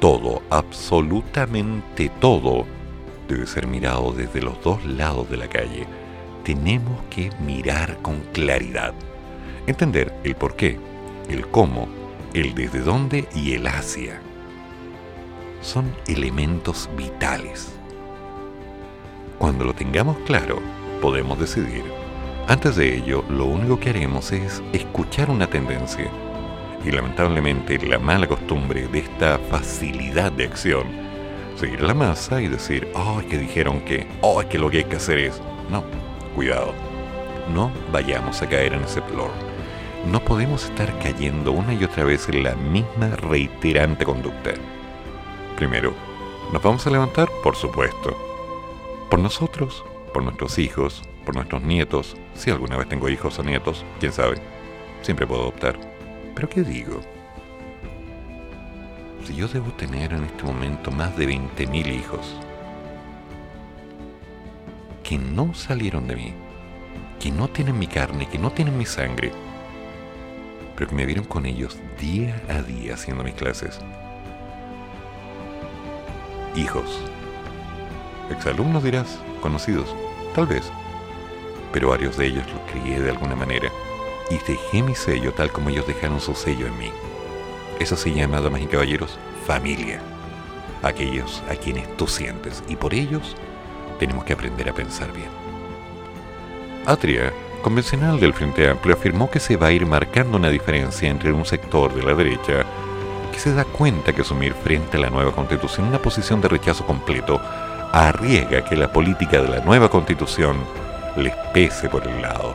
S2: Todo, absolutamente todo, debe ser mirado desde los dos lados de la calle. Tenemos que mirar con claridad. Entender el por qué, el cómo, el desde dónde y el hacia. Son elementos vitales. Cuando lo tengamos claro, podemos decidir. Antes de ello, lo único que haremos es escuchar una tendencia. Y lamentablemente la mala costumbre de esta facilidad de acción, seguir la masa y decir, oh, que dijeron que, oh, que lo que hay que hacer es... No, cuidado. No vayamos a caer en ese plor no podemos estar cayendo una y otra vez en la misma reiterante conducta. Primero, ¿nos vamos a levantar? Por supuesto. Por nosotros, por nuestros hijos, por nuestros nietos, si alguna vez tengo hijos o nietos, quién sabe, siempre puedo optar. Pero ¿qué digo? Si yo debo tener en este momento más de 20.000 hijos que no salieron de mí, que no tienen mi carne, que no tienen mi sangre, pero que me vieron con ellos día a día haciendo mis clases. Hijos. Exalumnos dirás, conocidos, tal vez. Pero varios de ellos los crié de alguna manera y dejé mi sello tal como ellos dejaron su sello en mí. Eso se llama, damas y caballeros, familia. Aquellos a quienes tú sientes y por ellos tenemos que aprender a pensar bien. Atria convencional del Frente Amplio afirmó que se va a ir marcando una diferencia entre un sector de la derecha que se da cuenta que asumir frente a la nueva constitución una posición de rechazo completo arriesga que la política de la nueva constitución les pese por el lado.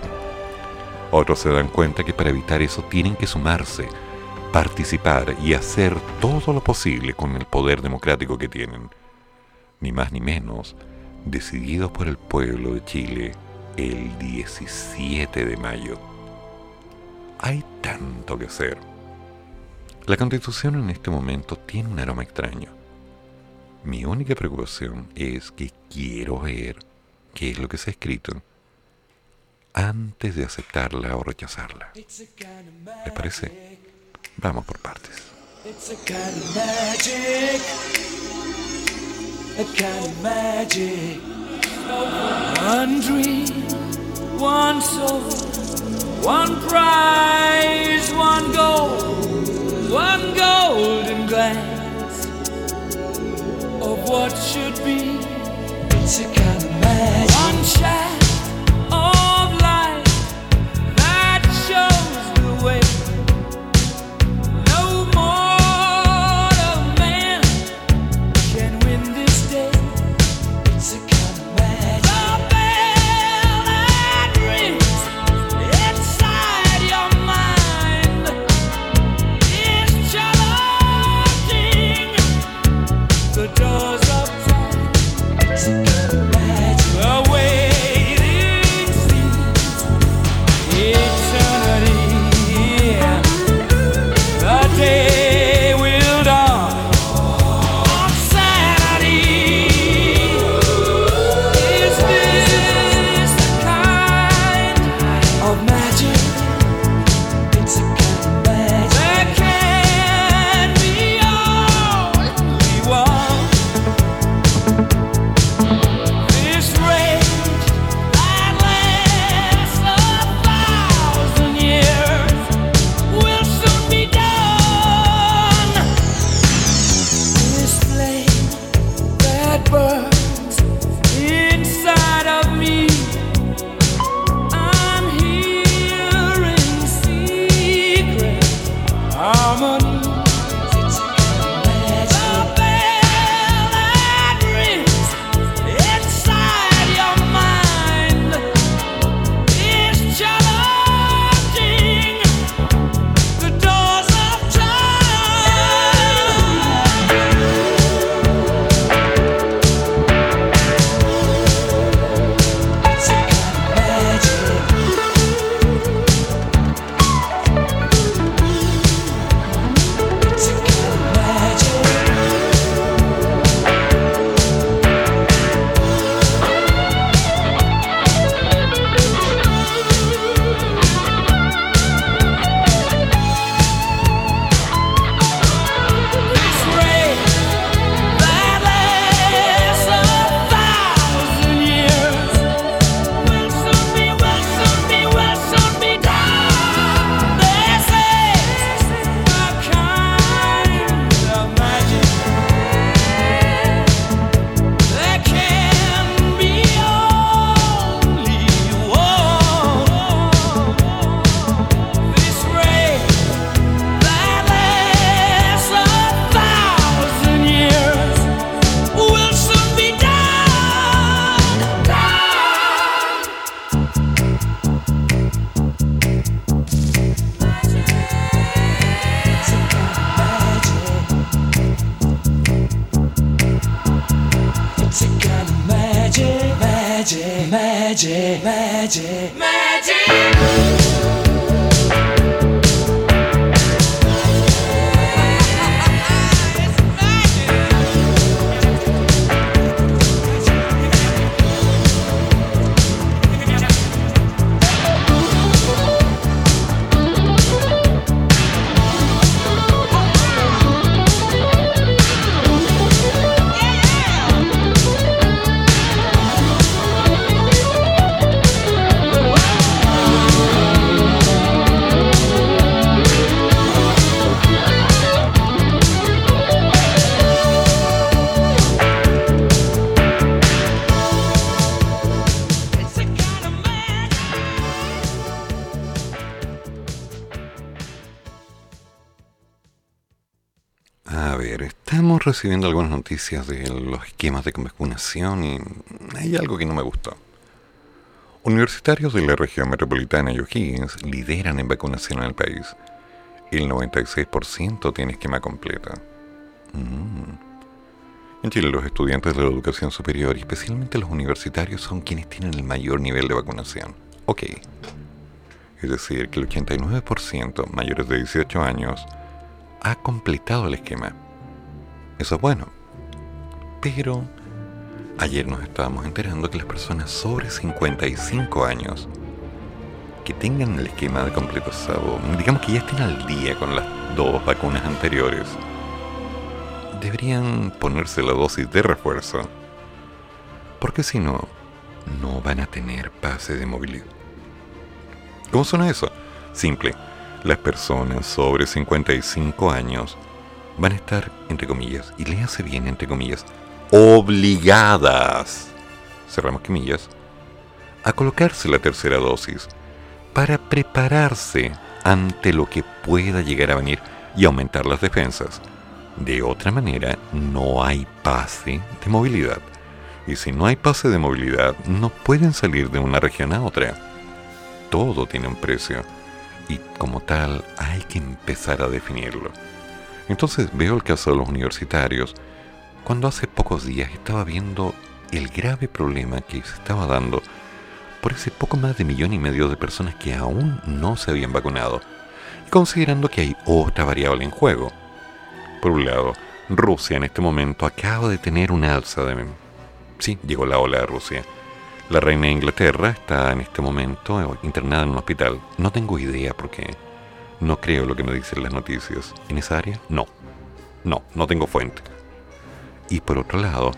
S2: Otros se dan cuenta que para evitar eso tienen que sumarse, participar y hacer todo lo posible con el poder democrático que tienen. Ni más ni menos, decididos por el pueblo de Chile el 17 de mayo. Hay tanto que hacer. La constitución en este momento tiene un aroma extraño. Mi única preocupación es que quiero ver qué es lo que se ha escrito antes de aceptarla o rechazarla. ¿Les parece? Vamos por partes.
S5: One soul, one prize, one goal, one golden glance of what should be. It's a kind of magic. One shot.
S2: Recibiendo algunas noticias de los esquemas de vacunación y hay algo que no me gustó. Universitarios de la región metropolitana y O'Higgins lideran en vacunación en el país. El 96% tiene esquema completo. Mm. En Chile los estudiantes de la educación superior especialmente los universitarios son quienes tienen el mayor nivel de vacunación. Ok. Es decir, que el 89% mayores de 18 años ha completado el esquema. Eso es bueno. Pero ayer nos estábamos enterando que las personas sobre 55 años que tengan el esquema de completo sábado, digamos que ya estén al día con las dos vacunas anteriores, deberían ponerse la dosis de refuerzo. Porque si no, no van a tener pase de movilidad. ¿Cómo suena eso? Simple. Las personas sobre 55 años van a estar, entre comillas, y le hace bien, entre comillas, obligadas, cerramos comillas, a colocarse la tercera dosis para prepararse ante lo que pueda llegar a venir y aumentar las defensas. De otra manera, no hay pase de movilidad. Y si no hay pase de movilidad, no pueden salir de una región a otra. Todo tiene un precio. Y como tal, hay que empezar a definirlo. Entonces veo el caso de los universitarios, cuando hace pocos días estaba viendo el grave problema que se estaba dando por ese poco más de millón y medio de personas que aún no se habían vacunado, considerando que hay otra variable en juego. Por un lado, Rusia en este momento acaba de tener una alza de... Sí, llegó la ola de Rusia. La reina de Inglaterra está en este momento internada en un hospital. No tengo idea porque no creo lo que me dicen las noticias. ¿En esa área? No. No, no tengo fuente. Y por otro lado,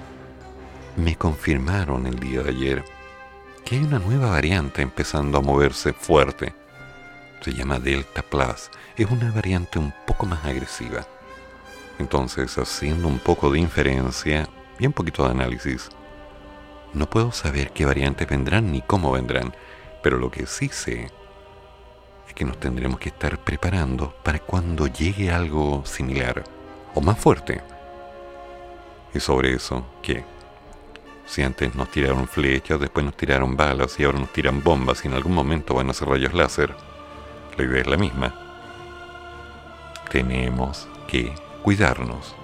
S2: me confirmaron el día de ayer que hay una nueva variante empezando a moverse fuerte. Se llama Delta Plus. Es una variante un poco más agresiva. Entonces, haciendo un poco de inferencia y un poquito de análisis, no puedo saber qué variantes vendrán ni cómo vendrán, pero lo que sí sé que nos tendremos que estar preparando para cuando llegue algo similar o más fuerte. Y sobre eso, ¿qué? Si antes nos tiraron flechas, después nos tiraron balas y ahora nos tiran bombas y en algún momento van a ser rayos láser, la idea es la misma. Tenemos que cuidarnos.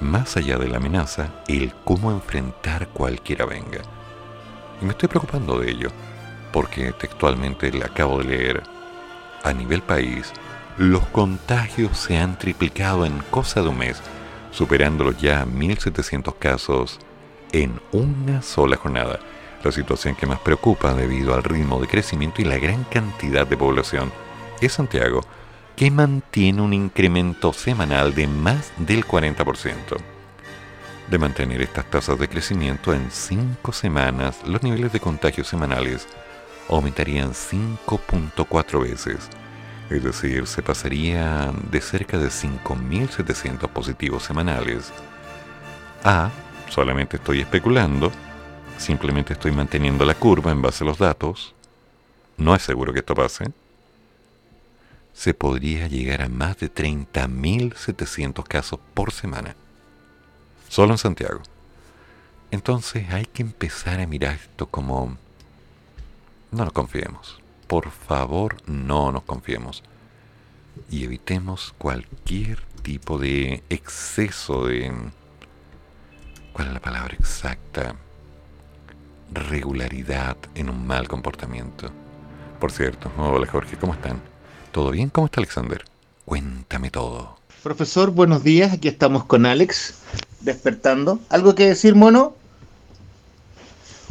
S2: Más allá de la amenaza, el cómo enfrentar cualquiera venga. Y me estoy preocupando de ello, porque textualmente le acabo de leer, a nivel país, los contagios se han triplicado en cosa de un mes, superando los ya 1.700 casos en una sola jornada. La situación que más preocupa debido al ritmo de crecimiento y la gran cantidad de población es Santiago, que mantiene un incremento semanal de más del 40%. De mantener estas tasas de crecimiento en 5 semanas, los niveles de contagios semanales aumentarían 5.4 veces. Es decir, se pasaría de cerca de 5.700 positivos semanales. A solamente estoy especulando, simplemente estoy manteniendo la curva en base a los datos, no es seguro que esto pase, se podría llegar a más de 30.700 casos por semana, solo en Santiago. Entonces hay que empezar a mirar esto como... No nos confiemos. Por favor, no nos confiemos. Y evitemos cualquier tipo de exceso de ¿Cuál es la palabra exacta? Regularidad en un mal comportamiento. Por cierto, hola Jorge, ¿cómo están? ¿Todo bien? ¿Cómo está Alexander? Cuéntame todo.
S6: Profesor, buenos días. Aquí estamos con Alex, despertando. ¿Algo que decir, mono?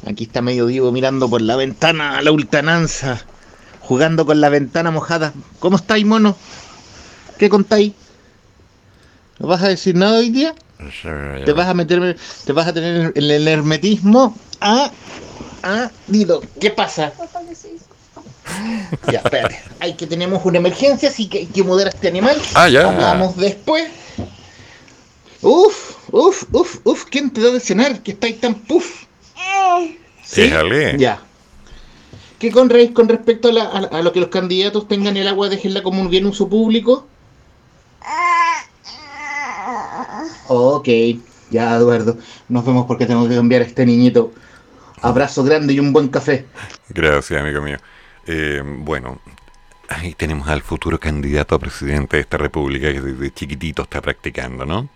S6: Aquí está medio vivo mirando por la ventana a la ultananza, jugando con la ventana mojada. ¿Cómo estáis, mono? ¿Qué contáis? ¿No vas a decir nada hoy día? Te vas a meter, te vas a tener el, el hermetismo. Ah, ah, dilo, ¿qué pasa? Ya, espérate. Hay que tenemos una emergencia, así que hay que mudar a este animal.
S2: Ah, ya.
S6: Hablamos después. Uf, uf, uf, uf, ¿quién te da de cenar? Que estáis tan puf. ¿Sí?
S2: Déjale.
S6: Ya. ¿Qué con, re- con respecto a, la- a- a lo que los candidatos tengan el agua, déjenla como un bien uso público? Ok, ya Eduardo, nos vemos porque tengo que cambiar a este niñito. Abrazo grande y un buen café.
S2: Gracias, amigo mío. Eh, bueno, ahí tenemos al futuro candidato a presidente de esta república que desde chiquitito está practicando, ¿no?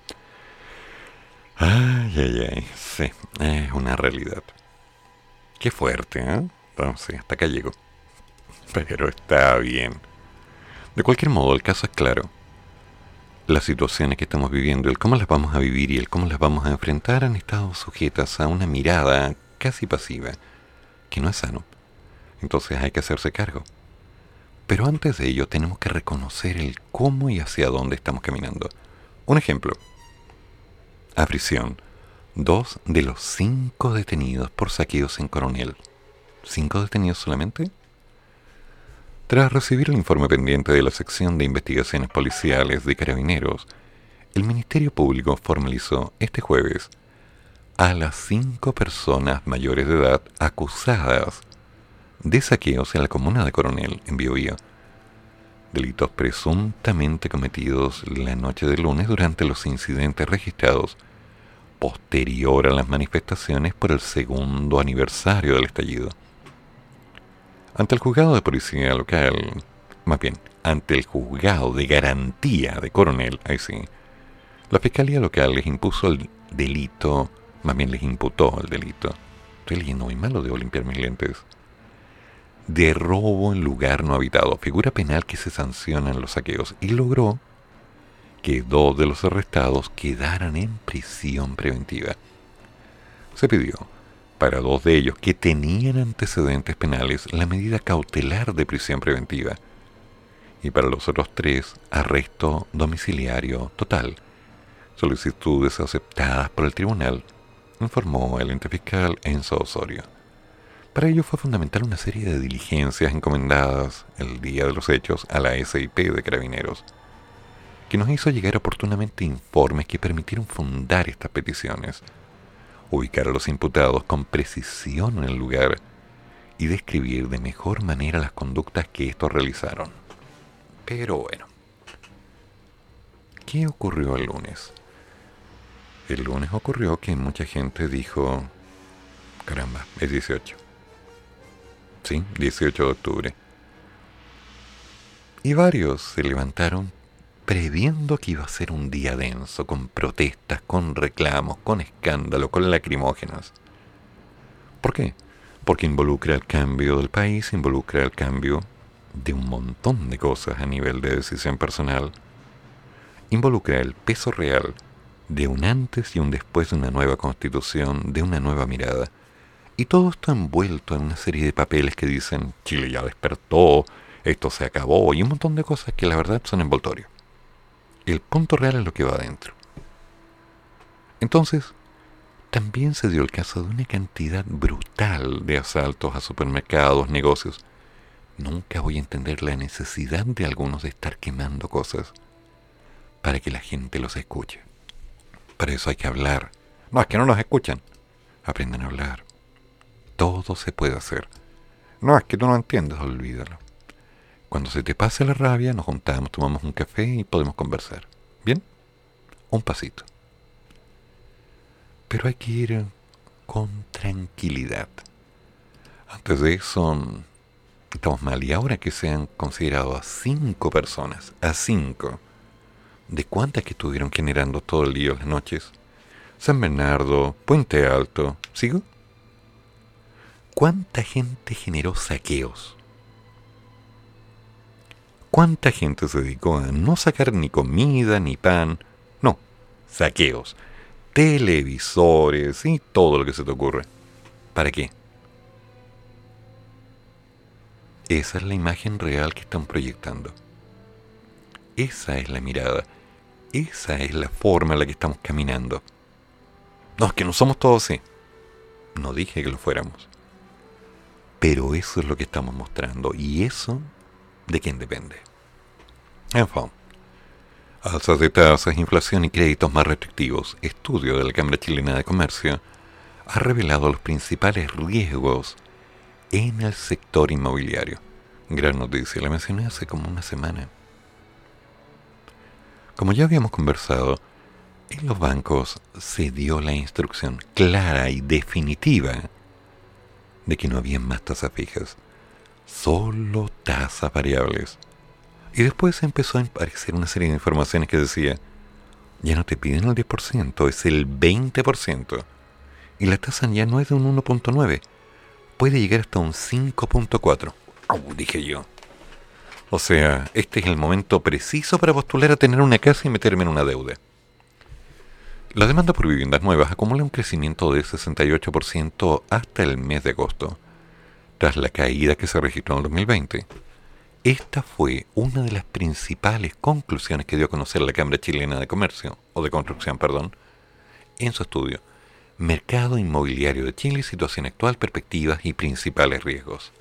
S2: Ay, ay, ay, sí, es una realidad. Qué fuerte, ¿eh? Sí, hasta acá llegó. Pero está bien. De cualquier modo, el caso es claro. Las situaciones que estamos viviendo, el cómo las vamos a vivir y el cómo las vamos a enfrentar han estado sujetas a una mirada casi pasiva, que no es sano. Entonces hay que hacerse cargo. Pero antes de ello tenemos que reconocer el cómo y hacia dónde estamos caminando. Un ejemplo. A prisión. Dos de los cinco detenidos por saqueos en Coronel. ¿Cinco detenidos solamente? Tras recibir el informe pendiente de la sección de investigaciones policiales de Carabineros, el Ministerio Público formalizó este jueves a las cinco personas mayores de edad acusadas de saqueos en la comuna de Coronel, en Biobío. Delitos presuntamente cometidos la noche de lunes durante los incidentes registrados posterior a las manifestaciones por el segundo aniversario del estallido. Ante el juzgado de policía local, más bien, ante el juzgado de garantía de Coronel, ahí sí, la fiscalía local les impuso el delito, más bien les imputó el delito. Estoy leyendo muy malo, debo limpiar mis lentes. De robo en lugar no habitado, figura penal que se sanciona en los saqueos, y logró que dos de los arrestados quedaran en prisión preventiva. Se pidió para dos de ellos que tenían antecedentes penales la medida cautelar de prisión preventiva y para los otros tres arresto domiciliario total. Solicitudes aceptadas por el tribunal, informó el ente fiscal Enzo Osorio. Para ello fue fundamental una serie de diligencias encomendadas el día de los hechos a la SIP de Carabineros, que nos hizo llegar oportunamente informes que permitieron fundar estas peticiones ubicar a los imputados con precisión en el lugar y describir de mejor manera las conductas que estos realizaron. Pero bueno, ¿qué ocurrió el lunes? El lunes ocurrió que mucha gente dijo, caramba, es 18. Sí, 18 de octubre. Y varios se levantaron previendo que iba a ser un día denso, con protestas, con reclamos, con escándalo, con lacrimógenas. ¿Por qué? Porque involucra el cambio del país, involucra el cambio de un montón de cosas a nivel de decisión personal, involucra el peso real de un antes y un después de una nueva constitución, de una nueva mirada, y todo esto envuelto en una serie de papeles que dicen Chile ya despertó, esto se acabó, y un montón de cosas que la verdad son envoltorios. El punto real es lo que va adentro. Entonces, también se dio el caso de una cantidad brutal de asaltos a supermercados, negocios. Nunca voy a entender la necesidad de algunos de estar quemando cosas para que la gente los escuche. Para eso hay que hablar. No, es que no nos escuchan. Aprendan a hablar. Todo se puede hacer. No, es que tú no entiendes, olvídalo. Cuando se te pase la rabia, nos juntamos, tomamos un café y podemos conversar. ¿Bien? Un pasito. Pero hay que ir con tranquilidad. Antes de eso, estamos mal. Y ahora que se han considerado a cinco personas, a cinco, ¿de cuántas que estuvieron generando todo el día las noches? San Bernardo, Puente Alto, ¿sigo? ¿Cuánta gente generó saqueos? ¿Cuánta gente se dedicó a no sacar ni comida ni pan? No, saqueos, televisores y todo lo que se te ocurre. ¿Para qué? Esa es la imagen real que están proyectando. Esa es la mirada. Esa es la forma en la que estamos caminando. No, es que no somos todos así. No dije que lo fuéramos. Pero eso es lo que estamos mostrando. Y eso de quién depende. En fin. Alzas de tasas, inflación y créditos más restrictivos. Estudio de la Cámara Chilena de Comercio ha revelado los principales riesgos en el sector inmobiliario. Gran noticia, la mencioné hace como una semana. Como ya habíamos conversado, en los bancos se dio la instrucción clara y definitiva de que no había más tasas fijas solo tasas variables. Y después empezó a aparecer una serie de informaciones que decía, ya no te piden el 10%, es el 20%. Y la tasa ya no es de un 1.9, puede llegar hasta un 5.4. dije yo. O sea, este es el momento preciso para postular a tener una casa y meterme en una deuda. La demanda por viviendas nuevas acumula un crecimiento de 68% hasta el mes de agosto tras la caída que se registró en el 2020. Esta fue una de las principales conclusiones que dio a conocer la Cámara Chilena de Comercio, o de Construcción, perdón, en su estudio. Mercado inmobiliario de Chile, situación actual, perspectivas y principales riesgos.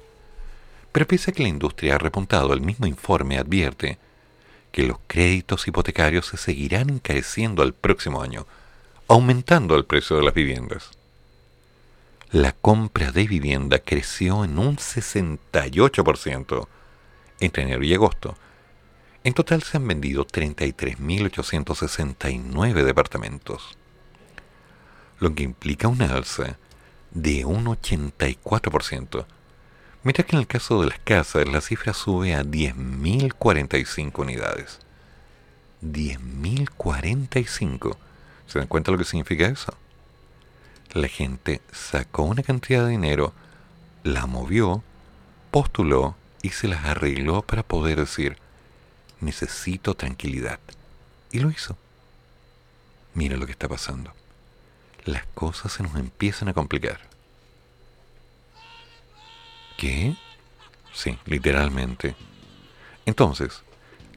S2: Pero pese a que la industria ha repuntado, el mismo informe advierte que los créditos hipotecarios se seguirán encareciendo al próximo año, aumentando el precio de las viviendas. La compra de vivienda creció en un 68% entre enero y agosto. En total se han vendido 33.869 departamentos, lo que implica una alza de un 84%, mientras que en el caso de las casas la cifra sube a 10.045 unidades. 10.045. ¿Se dan cuenta lo que significa eso? La gente sacó una cantidad de dinero, la movió, postuló y se las arregló para poder decir, necesito tranquilidad. Y lo hizo. Mira lo que está pasando. Las cosas se nos empiezan a complicar. ¿Qué? Sí, literalmente. Entonces,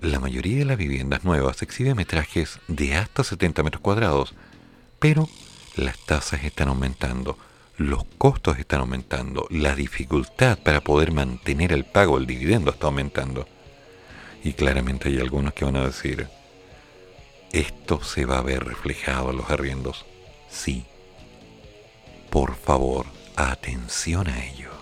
S2: la mayoría de las viviendas nuevas exhiben metrajes de hasta 70 metros cuadrados, pero las tasas están aumentando los costos están aumentando, la dificultad para poder mantener el pago del dividendo está aumentando. Y claramente hay algunos que van a decir, ¿esto se va a ver reflejado en los arriendos? Sí. Por favor, atención a ello.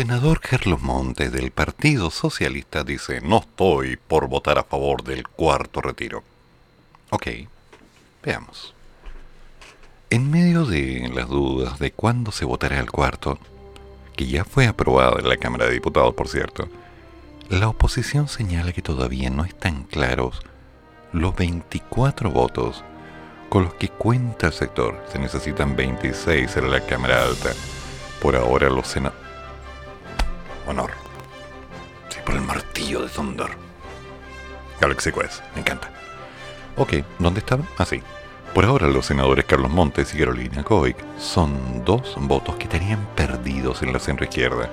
S2: Senador Carlos Montes del Partido Socialista dice, no estoy por votar a favor del cuarto retiro. Ok, veamos. En medio de las dudas de cuándo se votará el cuarto, que ya fue aprobado en la Cámara de Diputados, por cierto, la oposición señala que todavía no están claros los 24 votos con los que cuenta el sector. Se necesitan 26 en la Cámara Alta. Por ahora los senadores... Honor. Sí, por el martillo de Thunder. Galaxy Quest, me encanta. Ok, ¿dónde estaban? Así. Ah, por ahora los senadores Carlos Montes y Carolina Coic son dos votos que estarían perdidos en la centro izquierda.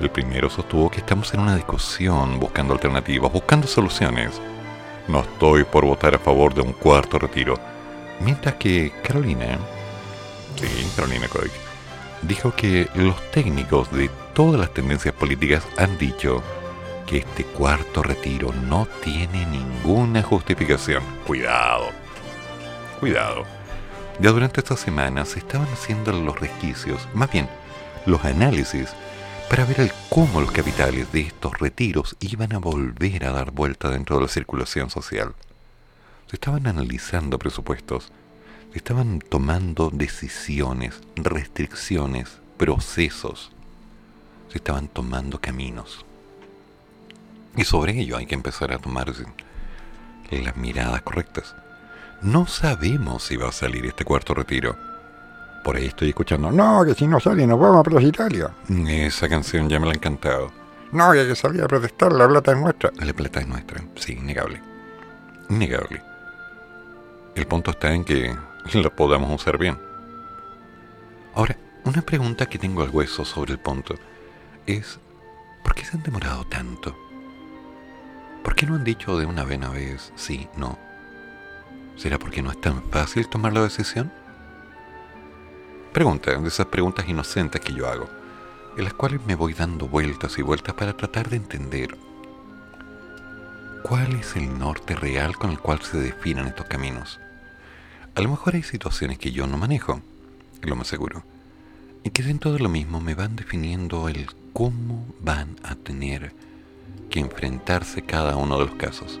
S2: El primero sostuvo que estamos en una discusión buscando alternativas, buscando soluciones. No estoy por votar a favor de un cuarto retiro. Mientras que Carolina, sí, Carolina Coic, dijo que los técnicos de todas las tendencias políticas han dicho que este cuarto retiro no tiene ninguna justificación. Cuidado, cuidado. Ya durante estas semanas se estaban haciendo los resquicios, más bien los análisis, para ver cómo los capitales de estos retiros iban a volver a dar vuelta dentro de la circulación social. Se estaban analizando presupuestos, se estaban tomando decisiones, restricciones, procesos, se estaban tomando caminos. Y sobre ello hay que empezar a tomar las miradas correctas. No sabemos si va a salir este cuarto retiro. Por ahí estoy escuchando, no, que si no sale nos vamos a Plaza Italia. Esa canción ya me la ha encantado. No, que que salir a protestar, la plata es nuestra. La plata es nuestra, sí, innegable. Innegable. El punto está en que la podamos usar bien. Ahora, una pregunta que tengo al hueso sobre el punto es, ¿por qué se han demorado tanto? ¿Por qué no han dicho de una buena vez sí, no? ¿Será porque no es tan fácil tomar la decisión? Pregunta, de esas preguntas inocentes que yo hago, en las cuales me voy dando vueltas y vueltas para tratar de entender cuál es el norte real con el cual se definen estos caminos. A lo mejor hay situaciones que yo no manejo, lo más seguro, y que dentro de lo mismo me van definiendo el cómo van a tener que enfrentarse cada uno de los casos.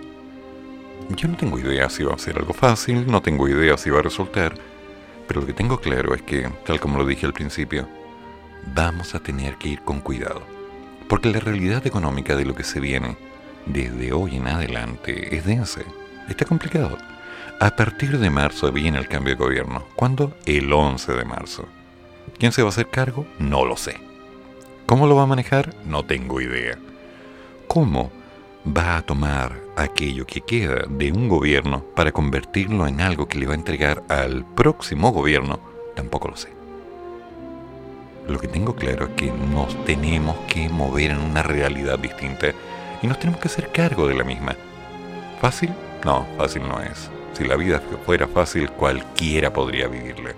S2: Yo no tengo idea si va a ser algo fácil, no tengo idea si va a resultar, pero lo que tengo claro es que, tal como lo dije al principio, vamos a tener que ir con cuidado. Porque la realidad económica de lo que se viene desde hoy en adelante es densa, está complicado. A partir de marzo viene el cambio de gobierno. ¿Cuándo? El 11 de marzo. ¿Quién se va a hacer cargo? No lo sé. ¿Cómo lo va a manejar? No tengo idea. ¿Cómo va a tomar aquello que queda de un gobierno para convertirlo en algo que le va a entregar al próximo gobierno? Tampoco lo sé. Lo que tengo claro es que nos tenemos que mover en una realidad distinta y nos tenemos que hacer cargo de la misma. ¿Fácil? No, fácil no es. Si la vida fuera fácil, cualquiera podría vivirla.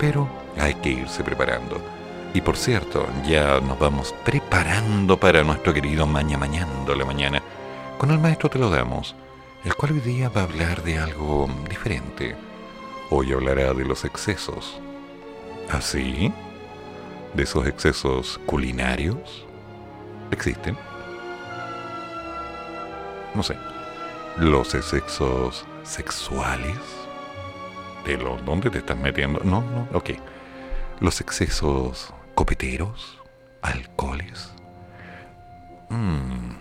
S2: Pero hay que irse preparando. Y por cierto, ya nos vamos preparando para nuestro querido Maña Mañando la mañana. Con el maestro te lo damos, el cual hoy día va a hablar de algo diferente. Hoy hablará de los excesos. ¿Así? ¿Ah, ¿De esos excesos culinarios? ¿Existen? No sé. Los excesos sexuales? ¿De los dónde te estás metiendo? No, no, ok. Los excesos copeteros, alcoholes. Mm.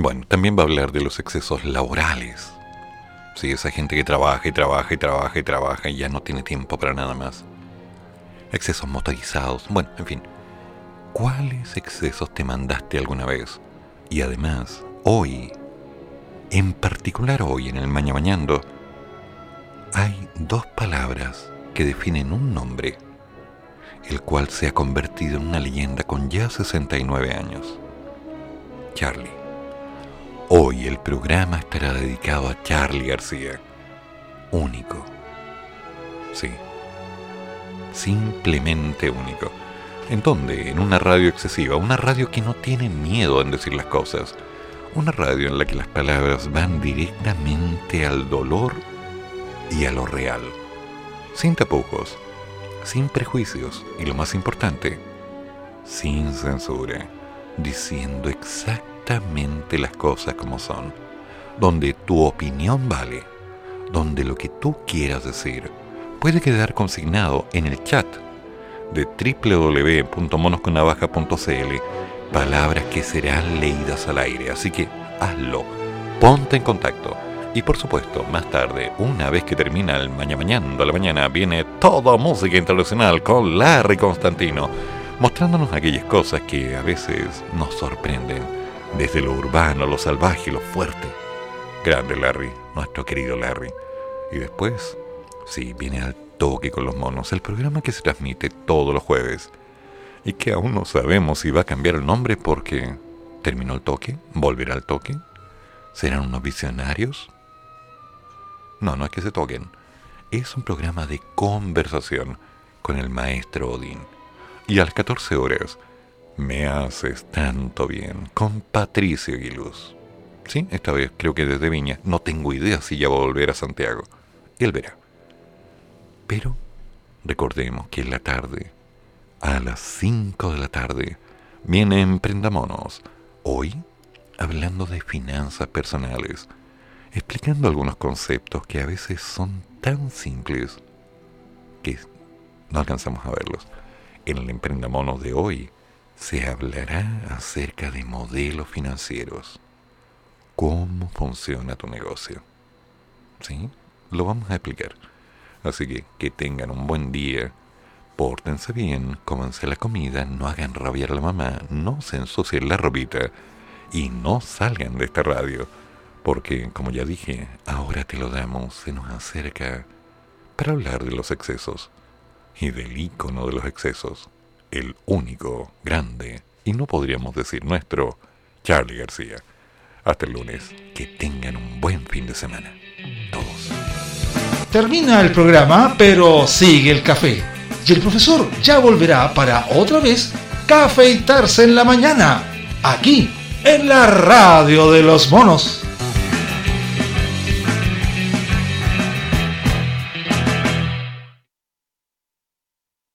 S2: Bueno, también va a hablar de los excesos laborales. Sí, esa gente que trabaja y trabaja y trabaja y trabaja y ya no tiene tiempo para nada más. Excesos motorizados. Bueno, en fin. ¿Cuáles excesos te mandaste alguna vez? Y además, hoy en particular hoy en el Maña Mañando, hay dos palabras que definen un nombre, el cual se ha convertido en una leyenda con ya 69 años. Charlie. Hoy el programa estará dedicado a Charlie García. Único. Sí. Simplemente único. ¿En dónde? En una radio excesiva, una radio que no tiene miedo en decir las cosas una radio en la que las palabras van directamente al dolor y a lo real, sin tapujos, sin prejuicios y lo más importante, sin censura, diciendo exactamente las cosas como son, donde tu opinión vale, donde lo que tú quieras decir puede quedar consignado en el chat de www.monosconavaja.cl, palabras que serán leídas al aire, así que hazlo, ponte en contacto. Y por supuesto, más tarde, una vez que termina el mañana mañana a la mañana, viene toda música internacional con Larry Constantino, mostrándonos aquellas cosas que a veces nos sorprenden, desde lo urbano, lo salvaje, lo fuerte. Grande Larry, nuestro querido Larry. Y después, sí, viene al toque con los monos, el programa que se transmite todos los jueves y que aún no sabemos si va a cambiar el nombre porque terminó el toque, volverá al toque, serán unos visionarios. No, no es que se toquen, es un programa de conversación con el maestro Odín. Y a las 14 horas, me haces tanto bien con Patricio Aguiluz. Sí, esta vez creo que desde Viña. No tengo idea si ya va a volver a Santiago. Él verá. Pero recordemos que en la tarde, a las 5 de la tarde, viene Emprendamonos. Hoy, hablando de finanzas personales, explicando algunos conceptos que a veces son tan simples que no alcanzamos a verlos. En el Emprendamonos de hoy se hablará acerca de modelos financieros. ¿Cómo funciona tu negocio? ¿Sí? Lo vamos a explicar. Así que que tengan un buen día, pórtense bien, cómanse la comida, no hagan rabiar a la mamá, no se ensucien la ropita y no salgan de esta radio. Porque, como ya dije, ahora te lo damos, se nos acerca para hablar de los excesos y del ícono de los excesos, el único, grande, y no podríamos decir nuestro, Charlie García. Hasta el lunes, que tengan un buen fin de semana. Todos.
S1: Termina el programa, pero sigue el café. Y el profesor ya volverá para otra vez cafeitarse en la mañana, aquí, en la radio de los monos.